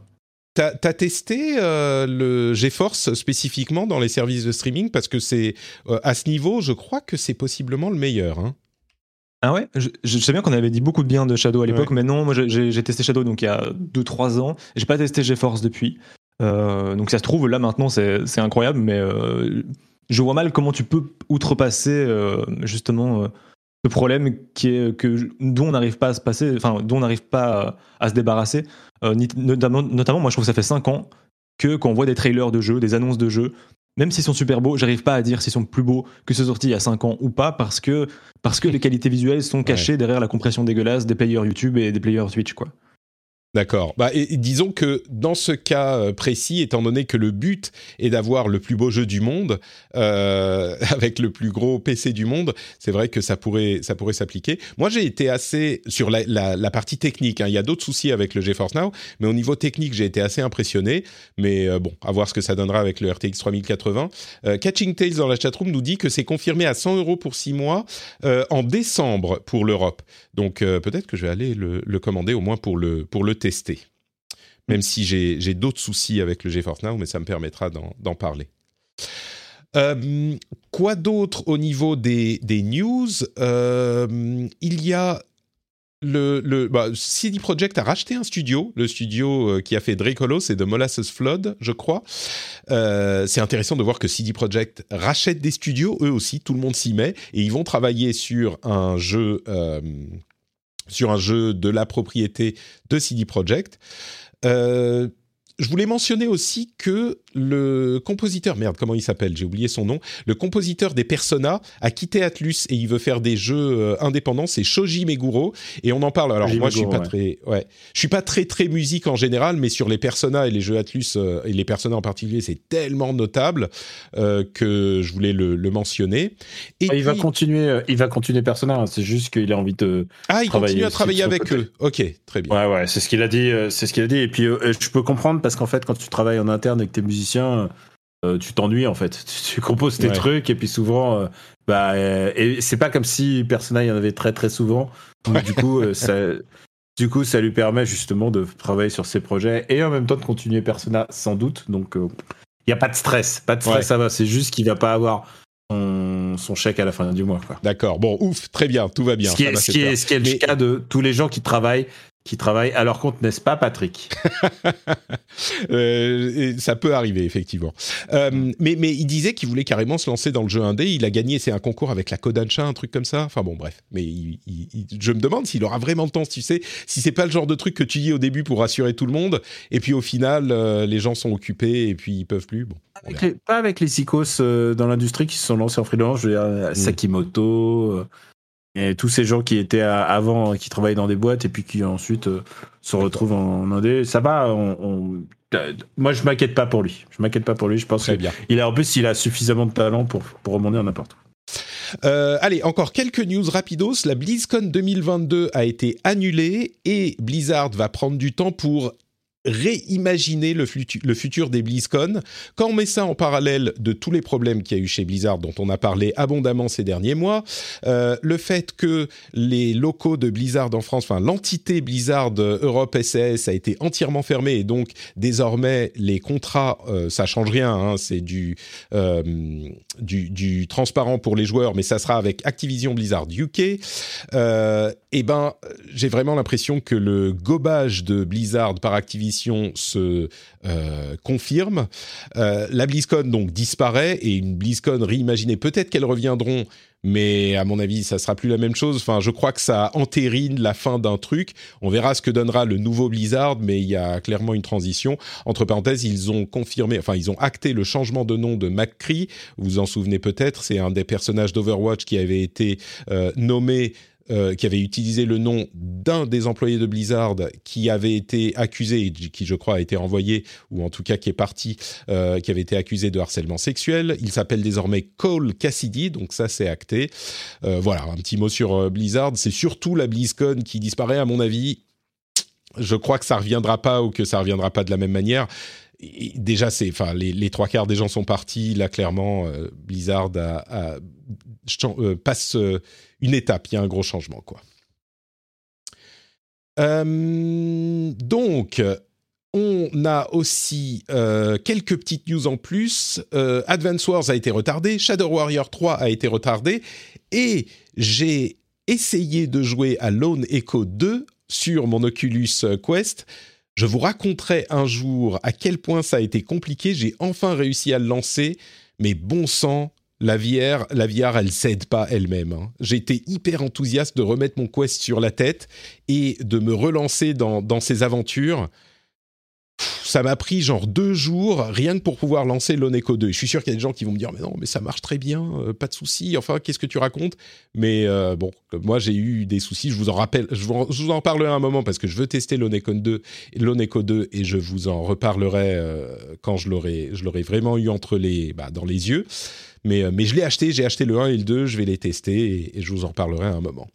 T'as as testé euh, le GeForce spécifiquement dans les services de streaming? Parce que c'est euh, à ce niveau, je crois que c'est possiblement le meilleur. Hein. Ah ouais je, je, sais bien qu'on avait dit beaucoup de bien de Shadow à l'époque, mais non, moi j'ai testé Shadow donc il y a 2-3 ans. J'ai pas testé GeForce depuis. Euh, donc ça se trouve là maintenant c'est incroyable, mais je vois mal comment tu peux outrepasser justement ce problème qui est que dont on n'arrive pas à se passer, enfin dont on n'arrive pas à, se débarrasser. Euh, notamment, notamment, moi je trouve que ça fait 5 ans que quand on voit des trailers de jeux, des annonces de jeux, même s'ils sont super beaux, j'arrive pas à dire s'ils sont plus beaux que ceux sortis il y a 5 ans ou pas parce que parce que les qualités visuelles sont cachées derrière la compression dégueulasse des players YouTube et des players Twitch quoi. D'accord. Bah, disons que dans ce cas euh, précis, étant donné que le but est d'avoir le plus beau jeu du monde euh, <laughs> avec le plus gros PC du monde, c'est vrai que ça pourrait ça pourrait s'appliquer. Moi, j'ai été assez sur la, la, la partie technique. Hein. Il y a d'autres soucis avec le GeForce Now, mais au niveau technique, j'ai été assez impressionné. Mais euh, bon, à voir ce que ça donnera avec le RTX 3080. Euh, Catching Tales dans la chatroom nous dit que c'est confirmé à 100 euros pour 6 mois en décembre pour l'Europe. Donc peut-être que je vais aller le, le, commander au moins pour le pour le tester. Même si j'ai d'autres soucis avec le GeForce Now, mais ça me permettra d'en parler. Euh, quoi d'autre au niveau des, des news? Euh, Il y a le, le bah, CD Projekt a racheté un studio, le studio euh, qui a fait Dracolo, c'est de Molasses Flood, je crois. Euh, c'est intéressant de voir que CD Projekt rachète des studios, eux aussi, tout le monde s'y met, et ils vont travailler sur un jeu, euh, sur un jeu de la propriété de CD Projekt. Je voulais mentionner aussi que le compositeur, merde, comment il s'appelle? J'ai oublié son nom. Le compositeur des Persona a quitté Atlus et il veut faire des jeux euh, indépendants. C'est Shoji Meguro et on en parle. Alors moi, je suis pas très, ouais, je suis pas très très musique en général, mais sur les Persona et les jeux Atlus euh, et les Persona en particulier, c'est tellement notable euh, que je voulais le, le mentionner. Et ah, il va continuer, il va continuer Persona. Hein. c'est juste qu'il a envie de. Ah, il continue à travailler avec eux. Ok, très bien. Ouais, ouais, c'est ce qu'il a dit. c'est ce qu'il a dit. Et puis je peux comprendre parce qu'en fait, quand tu travailles en interne avec tes musiciens euh, tu t'ennuies en fait. <laughs> Tu, composes tes trucs et puis souvent, euh, bah, euh, et c'est pas comme si Persona y en avait très très souvent. du coup, ça, <laughs> du coup, ça lui permet justement de travailler sur ses projets et en même temps de continuer Persona sans doute. Donc, il n'y a pas de stress, pas de stress, ça va. C'est juste qu'il va pas avoir son, chèque à la fin du mois. D'accord. Bon, ouf, très bien, tout va bien. Ce qui, est, ce qui est, ce qui est, le cas de tous les gens qui travaillent qui travaille à leur compte, n'est-ce pas, Patrick? <laughs> Euh, Ça peut arriver, effectivement. Euh, mais, mais il disait qu'il voulait carrément se lancer dans le jeu indé. Il a gagné, c'est un concours avec la Kodansha, un truc comme ça. Enfin bon, bref. Mais je me demande s'il aura vraiment le temps, tu sais, si c'est pas le genre de truc que tu dis au début pour rassurer tout le monde, et puis au final, euh, les gens sont occupés et puis ils peuvent plus. Bon, pas avec les psychos dans l'industrie qui se sont lancés en freelance. Je veux dire, mm. Sakimoto. Et tous ces gens qui étaient avant, qui travaillaient dans des boîtes et puis qui ensuite euh, se retrouvent en, indé, ça va. On, moi, je m'inquiète pas pour lui. Je m'inquiète pas pour lui. Je pense qu'il il a en plus, il a suffisamment de talent pour pour remonter n'importe où. Euh, allez, encore quelques news rapidos. La BlizzCon 2022 a été annulée et Blizzard va prendre du temps pour réimaginer le, futur des BlizzCon. Quand on met ça en parallèle de tous les problèmes qu'il y a eu chez Blizzard, dont on a parlé abondamment ces derniers mois, euh, le fait que les locaux de Blizzard en France, enfin l'entité Blizzard Europe SAS a été entièrement fermée et donc désormais les contrats, euh, ça change rien, hein, c'est du, euh, du, du transparent pour les joueurs, mais ça sera avec Activision Blizzard UK. Et ben, j'ai vraiment l'impression que le gobage de Blizzard par Activision se euh, confirme. Euh, la BlizzCon donc disparaît et une BlizzCon réimaginée. Peut-être qu'elles reviendront, mais à mon avis, ça sera plus la même chose. Enfin, je crois que ça entérine la fin d'un truc. On verra ce que donnera le nouveau Blizzard, mais il y a clairement une transition. Entre parenthèses, ils ont confirmé, enfin, ils ont acté le changement de nom de McCree. Vous vous en souvenez peut-être, c'est un des personnages d'Overwatch qui avait été euh, nommé euh, qui avait utilisé le nom d'un des employés de Blizzard qui avait été accusé, qui je crois a été renvoyé, ou en tout cas qui est parti, euh, qui avait été accusé de harcèlement sexuel. Il s'appelle désormais Cole Cassidy, donc ça c'est acté. Euh, voilà, un petit mot sur Blizzard. C'est surtout la BlizzCon qui disparaît à mon avis. Je crois que ça reviendra pas ou que ça reviendra pas de la même manière déjà, c'est, enfin, les, trois quarts des gens sont partis. Là, clairement, Blizzard a, passe une étape, il y a un gros changement, quoi. Euh, donc, on a aussi euh, quelques petites news en plus. Euh, Advance Wars a été retardé, Shadow Warrior 3 a été retardé, et j'ai essayé de jouer à Lone Echo 2 sur mon Oculus Quest. Je vous raconterai un jour à quel point ça a été compliqué. J'ai enfin réussi à le lancer, mais bon sang, la VR, la VR, elle cède pas elle-même. Hein. Été hyper enthousiaste de remettre mon Quest sur la tête et de me relancer dans, dans ces aventures ça m'a pris genre deux jours rien que pour pouvoir lancer l'Oneco 2. Je suis sûr qu'il y a des gens qui vont me dire mais non mais ça marche très bien, euh, pas de souci. Enfin qu'est-ce que tu racontes? Mais euh, bon, moi j'ai eu des soucis. Je vous en rappelle, je vous, en parlerai un moment parce que je veux tester l'Oneco 2, l'Oneco 2 et je vous en reparlerai euh, quand je l'aurai, je l'aurai vraiment eu entre les, bah, dans les yeux. Mais, mais je l'ai acheté, j'ai acheté le 1 et le 2, je vais les tester et, je vous en reparlerai un moment.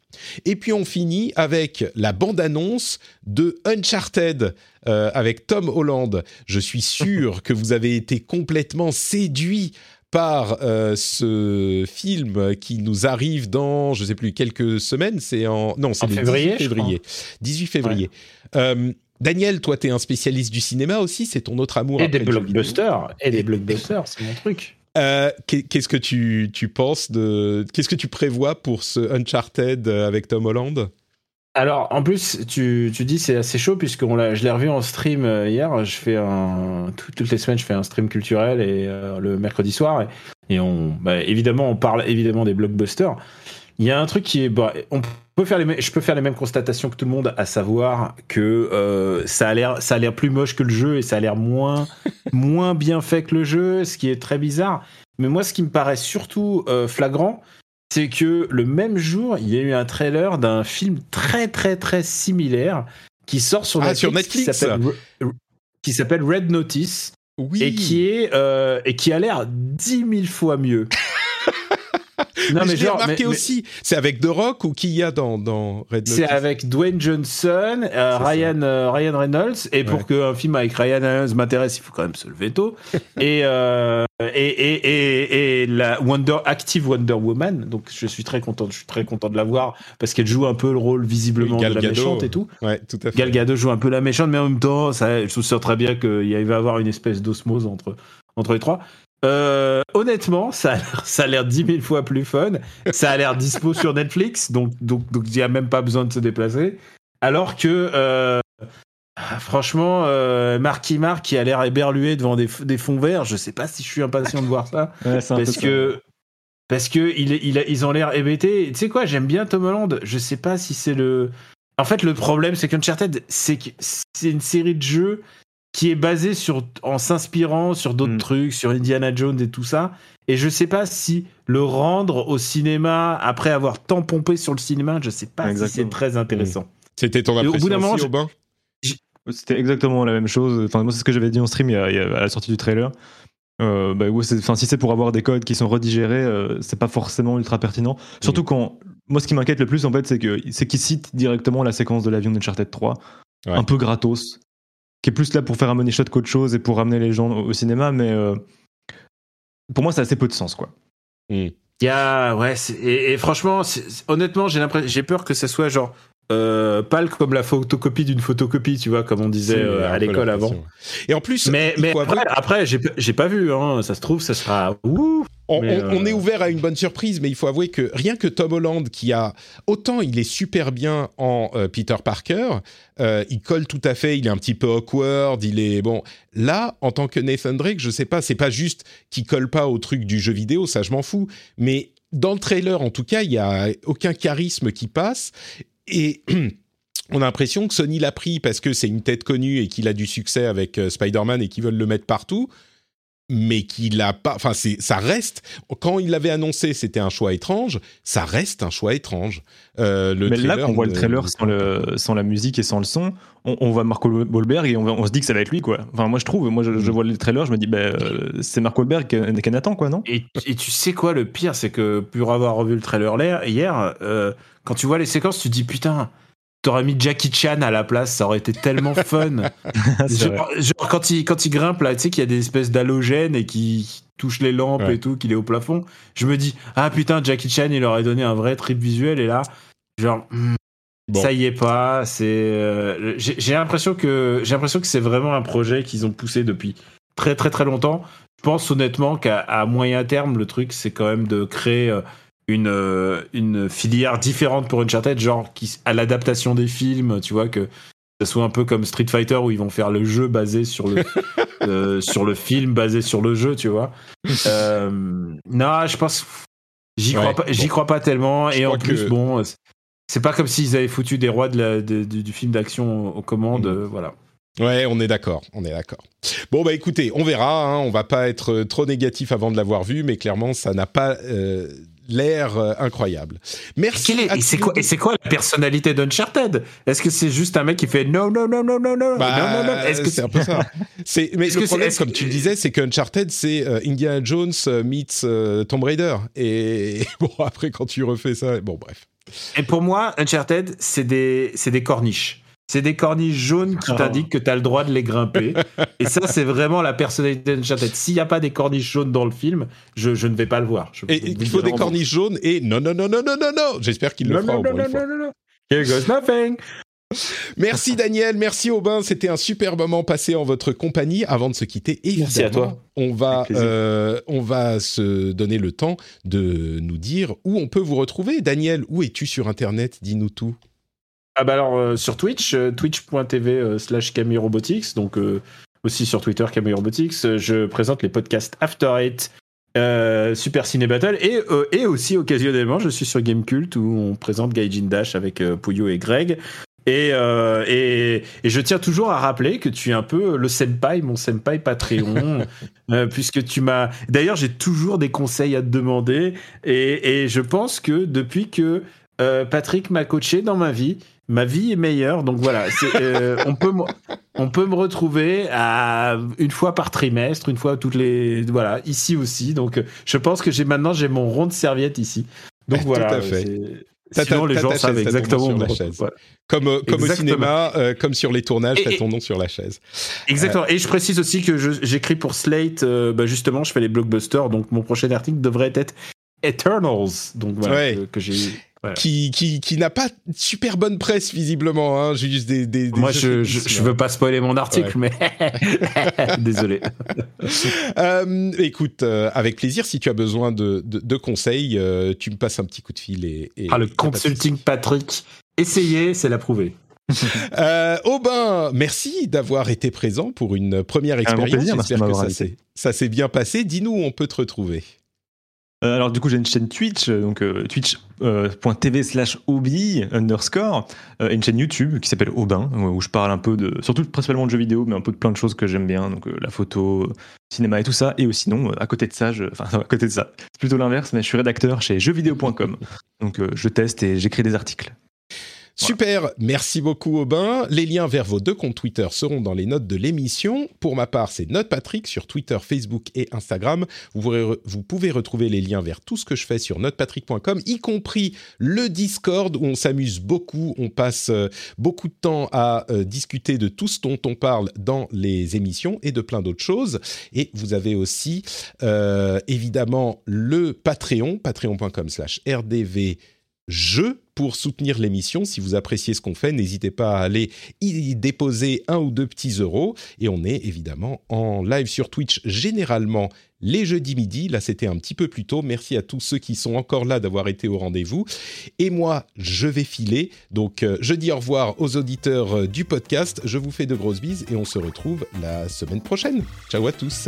Et puis on finit avec la bande-annonce de Uncharted avec Tom Holland. Je suis sûr <laughs> que vous avez été complètement séduit par euh, ce film qui nous arrive dans, je ne sais plus, quelques semaines. C'est en non, c'est février. 18 février. 18 février. Euh, Daniel, toi, tu es un spécialiste du cinéma aussi. C'est ton autre amour. Et des blockbusters. Et des blockbusters, c'est mon truc. Euh, qu'est-ce que tu, tu penses de Qu'est-ce que tu prévois pour ce Uncharted avec Tom Holland? Alors, en plus, tu, tu dis c'est assez chaud puisque je l'ai revu en stream euh, hier. Je fais un toutes les semaines, je fais un stream culturel et euh, le mercredi soir et, on bah, évidemment on parle évidemment des blockbusters. Il y a un truc qui est bah, faire les je peux faire les mêmes constatations que tout le monde, à savoir que euh, ça a l'air ça a l'air plus moche que le jeu et ça a l'air moins <laughs> moins bien fait que le jeu, ce qui est très bizarre. Mais moi, ce qui me paraît surtout flagrant, c'est que le même jour, il y a eu un trailer d'un film très très très similaire qui sort sur ah, Netflix, qui s'appelle Red Notice oui. et qui est euh, et qui a l'air dix mille fois mieux. <laughs> <laughs> non, mais, j'ai remarqué aussi, c'est avec The Rock ou qui y a dans, dans Red Notice C'est avec Dwayne Johnson, euh, Ryan, euh, Ryan Reynolds, et pour qu'un film avec Ryan Reynolds m'intéresse, il faut quand même se lever tôt. <laughs> et, euh, et, et, et, et, la Wonder, Active Wonder Woman, donc je suis très content, je suis très content de la voir parce qu'elle joue un peu le rôle visiblement de la méchante et tout. Ouais, tout à fait. Gal Gadot joue un peu la méchante, mais en même temps, ça, je trouve très bien qu'il va y avoir une espèce d'osmose entre, entre les trois. Euh, honnêtement, ça a l'air dix mille fois plus fun. Ça a l'air dispo sur Netflix, donc donc donc il n'y a même pas besoin de se déplacer. Alors que euh, franchement, euh, Marky Mark qui a l'air éberlué devant des, des, fonds verts, je sais pas si je suis impatient de voir ça, <laughs> parce que parce que il, il, ils ont l'air hébétés. Tu sais quoi, j'aime bien Tom Holland. Je sais pas si c'est le. En fait, le problème, c'est qu'Uncharted, c'est c'est une série de jeux qui est basé sur en s'inspirant sur d'autres mm. trucs, sur Indiana Jones et tout ça. Et je sais pas si le rendre au cinéma après avoir tant pompé sur le cinéma, je sais pas si c'est très intéressant. Mm. C'était ton impression au bout moment, aussi, C'était exactement la même chose. Enfin, moi, c'est ce que j'avais dit en stream à la sortie du trailer. Euh, bah, enfin, si c'est pour avoir des codes qui sont redigérés, euh, c'est pas forcément ultra pertinent. Surtout mm. quand, moi, ce qui m'inquiète le plus, en fait, c'est que c'est qu'ils citent directement la séquence de l'avion d'Uncharted 3, un peu gratos qui est plus là pour faire un money shot qu'autre chose et pour ramener les gens au, cinéma, mais euh, pour moi, ça a assez peu de sens, quoi. A, ouais, et, franchement, honnêtement, j'ai l'impression, j'ai peur que ça soit genre euh, pâle comme la photocopie d'une photocopie, tu vois, comme on disait euh, à l'école avant. Et en plus, mais, mais après, après j'ai pas vu, hein, ça se trouve, ça sera. Ouh, on, est ouvert à une bonne surprise, mais il faut avouer que rien que Tom Holland, qui a autant il est super bien en Peter Parker, il colle tout à fait, il est un petit peu awkward, il est bon. Là, en tant que Nathan Drake, je sais pas, c'est pas juste qu'il colle pas au truc du jeu vidéo, ça je m'en fous, mais dans le trailer, en tout cas, il y a aucun charisme qui passe. Et <clears throat> on a l'impression que Sony l'a pris parce que c'est une tête connue et qu'il a du succès avec euh, Spider-Man et qu'ils veulent le mettre partout mais qu'il a pas. Enfin, c'est ça reste. Quand il l'avait annoncé, c'était un choix étrange. Ça reste un choix étrange. Euh, le mais là, quand on voit le trailer sans, le, sans la musique et sans le son, on, voit Marco Wahlberg et on, se dit que ça va être lui, quoi. Enfin, moi, je trouve. Moi, je, mm. vois le trailer, je me dis, ben, c'est Marco Wahlberg qu'un attend, quoi, non? Et, et, tu sais quoi, le pire, c'est que pour avoir revu le trailer hier, euh, quand tu vois les séquences, tu te dis putain T'aurais mis Jackie Chan à la place, ça aurait été tellement <laughs> fun. genre, quand il quand il grimpe là, tu sais qu'il y a des espèces d'halogènes et qui touche les lampes et tout, qu'il est au plafond. Je me dis ah putain Jackie Chan il aurait donné un vrai trip visuel et là genre hmm, Ça y est pas. C'est. euh, j'ai l'impression que j'ai l'impression que c'est vraiment un projet qu'ils ont poussé depuis très très très longtemps. Je pense honnêtement qu'à moyen terme, le truc c'est quand même de créer euh, une euh, une filière différente pour Uncharted, genre qui à l'adaptation des films, tu vois que ce soit un peu comme Street Fighter où ils vont faire le jeu basé sur le <laughs> euh, sur le film basé sur le jeu, tu vois. <laughs> Euh, non, je pense j'y Ouais, crois pas, bon. crois pas tellement Je et en plus que- bon, c'est pas comme s'ils avaient foutu des rois de la- de- du, du film d'action aux commandes, Mm. euh, voilà. Ouais, on est d'accord, on est d'accord. Bon bah écoutez, on verra. Hein, on va pas être trop négatif avant de l'avoir vu, mais clairement ça n'a pas l'air euh, incroyable. Merci. Est- et c'est quoi, quoi la personnalité d'Uncharted? Est-ce que c'est juste un mec qui fait non, non, non, non, non, non, Bah, non, non, non Est-ce que c'est un peu ça. <laughs> C'est mais le problème, comme que- tu le disais, c'est que Uncharted, c'est euh, Indiana Jones euh, meets euh, Tomb Raider. Et <laughs> bon, après, quand tu refais ça, bon, bref. Et pour moi, Uncharted, c'est des, c'est des corniches. C'est des corniches jaunes qui Oh. t'indiquent que tu as le droit de les grimper. Et ça, c'est vraiment la personnalité d'Uncharted. S'il n'y a pas des corniches jaunes dans le film, je, je ne vais pas le voir. Je- Et il faut des corniches jaunes et non, non, non, non, non, non, non. J'espère qu'il le Non, fera non, au non, moins non, une fois. non, non, non. Here goes nothing. Merci Daniel, merci Aubin, c'était un super moment passé en votre compagnie. Avant de se quitter, évidemment, Merci à toi. on va euh, on va se donner le temps de nous dire où on peut vous retrouver. Daniel, où es-tu sur Internet? Dis-nous tout. Ah bah alors euh, sur Twitch, euh, twitch.tv euh, slash Camille Robotics, donc euh, aussi sur Twitter Camille Robotics, je présente les podcasts After Eight, Super Ciné Battle et, et aussi occasionnellement je suis sur Gamecult où on présente Gaijin Dash avec Puyo et Greg. Et, et, et je tiens toujours à rappeler que tu es un peu le senpai, mon senpai Patreon, <laughs> puisque tu m'as. D'ailleurs, j'ai toujours des conseils à te demander, et, et je pense que depuis que euh, Patrick m'a coaché dans ma vie, ma vie est meilleure. Donc voilà, c'est, euh, on peut me, on peut me retrouver à une fois par trimestre, une fois toutes les voilà ici aussi. Donc je pense que j'ai maintenant j'ai mon rond de serviette ici. Donc Tout voilà. à fait. Sinon les gens savent exactement nom sur la. Voilà. Comme, euh, comme au cinéma, euh, comme sur les tournages, t'as ton nom sur la chaise. Exactement. Et je précise aussi que j'écris pour Slate. bah, justement, je fais les blockbusters. Donc mon prochain article devrait être Eternals. Donc voilà Ouais. que, que j'ai. Voilà. Qui, qui, qui n'a pas super bonne presse, visiblement. Hein, juste des, des, des Moi, je, je, je veux pas spoiler mon article, mais <laughs> désolé. <laughs> Euh, écoute, euh, avec plaisir, si tu as besoin de, de, de conseils, euh, tu me passes un petit coup de fil et. et Ah, le consulting Patrick. Essayez, c'est l'approuvé. <laughs> Euh, Aubin, merci d'avoir été présent pour une première expérience. J'espère que ça s'est bien passé. Dis-nous où on peut te retrouver. Euh, alors du coup j'ai une chaîne Twitch, euh, donc euh, twitch.tv slash obi underscore, et une chaîne YouTube qui s'appelle Aubin, où je parle un peu de, surtout principalement de jeux vidéo, mais un peu de plein de choses que j'aime bien, donc la photo, cinéma et tout ça. Et aussi euh, à côté de ça, je, <laughs> enfin à côté de ça, c'est plutôt l'inverse, mais je suis rédacteur chez jeuxvideo.com, donc je teste et j'écris des articles. Super, merci beaucoup Aubin. Les liens vers vos deux comptes Twitter seront dans les notes de l'émission. Pour ma part, c'est NotePatrick sur Twitter, Facebook et Instagram. Vous, pouvez retrouver les liens vers tout ce que je fais sur notepatrick.com, y compris le Discord où on s'amuse beaucoup. On passe euh, beaucoup de temps à euh, discuter de tout ce dont on parle dans les émissions et de plein d'autres choses. Et vous avez aussi euh, évidemment le Patreon, patreon.com slash rdv jeu pour soutenir l'émission. Si vous appréciez ce qu'on fait, n'hésitez pas à aller y déposer un ou deux petits euros. Et on est évidemment en live sur Twitch généralement les jeudis midi. Là, c'était un petit peu plus tôt. Merci à tous ceux qui sont encore là d'avoir été au rendez-vous. Et moi, je vais filer. Donc, euh, je dis au revoir aux auditeurs euh, du podcast. Je vous fais de grosses bises et on se retrouve la semaine prochaine. Ciao à tous.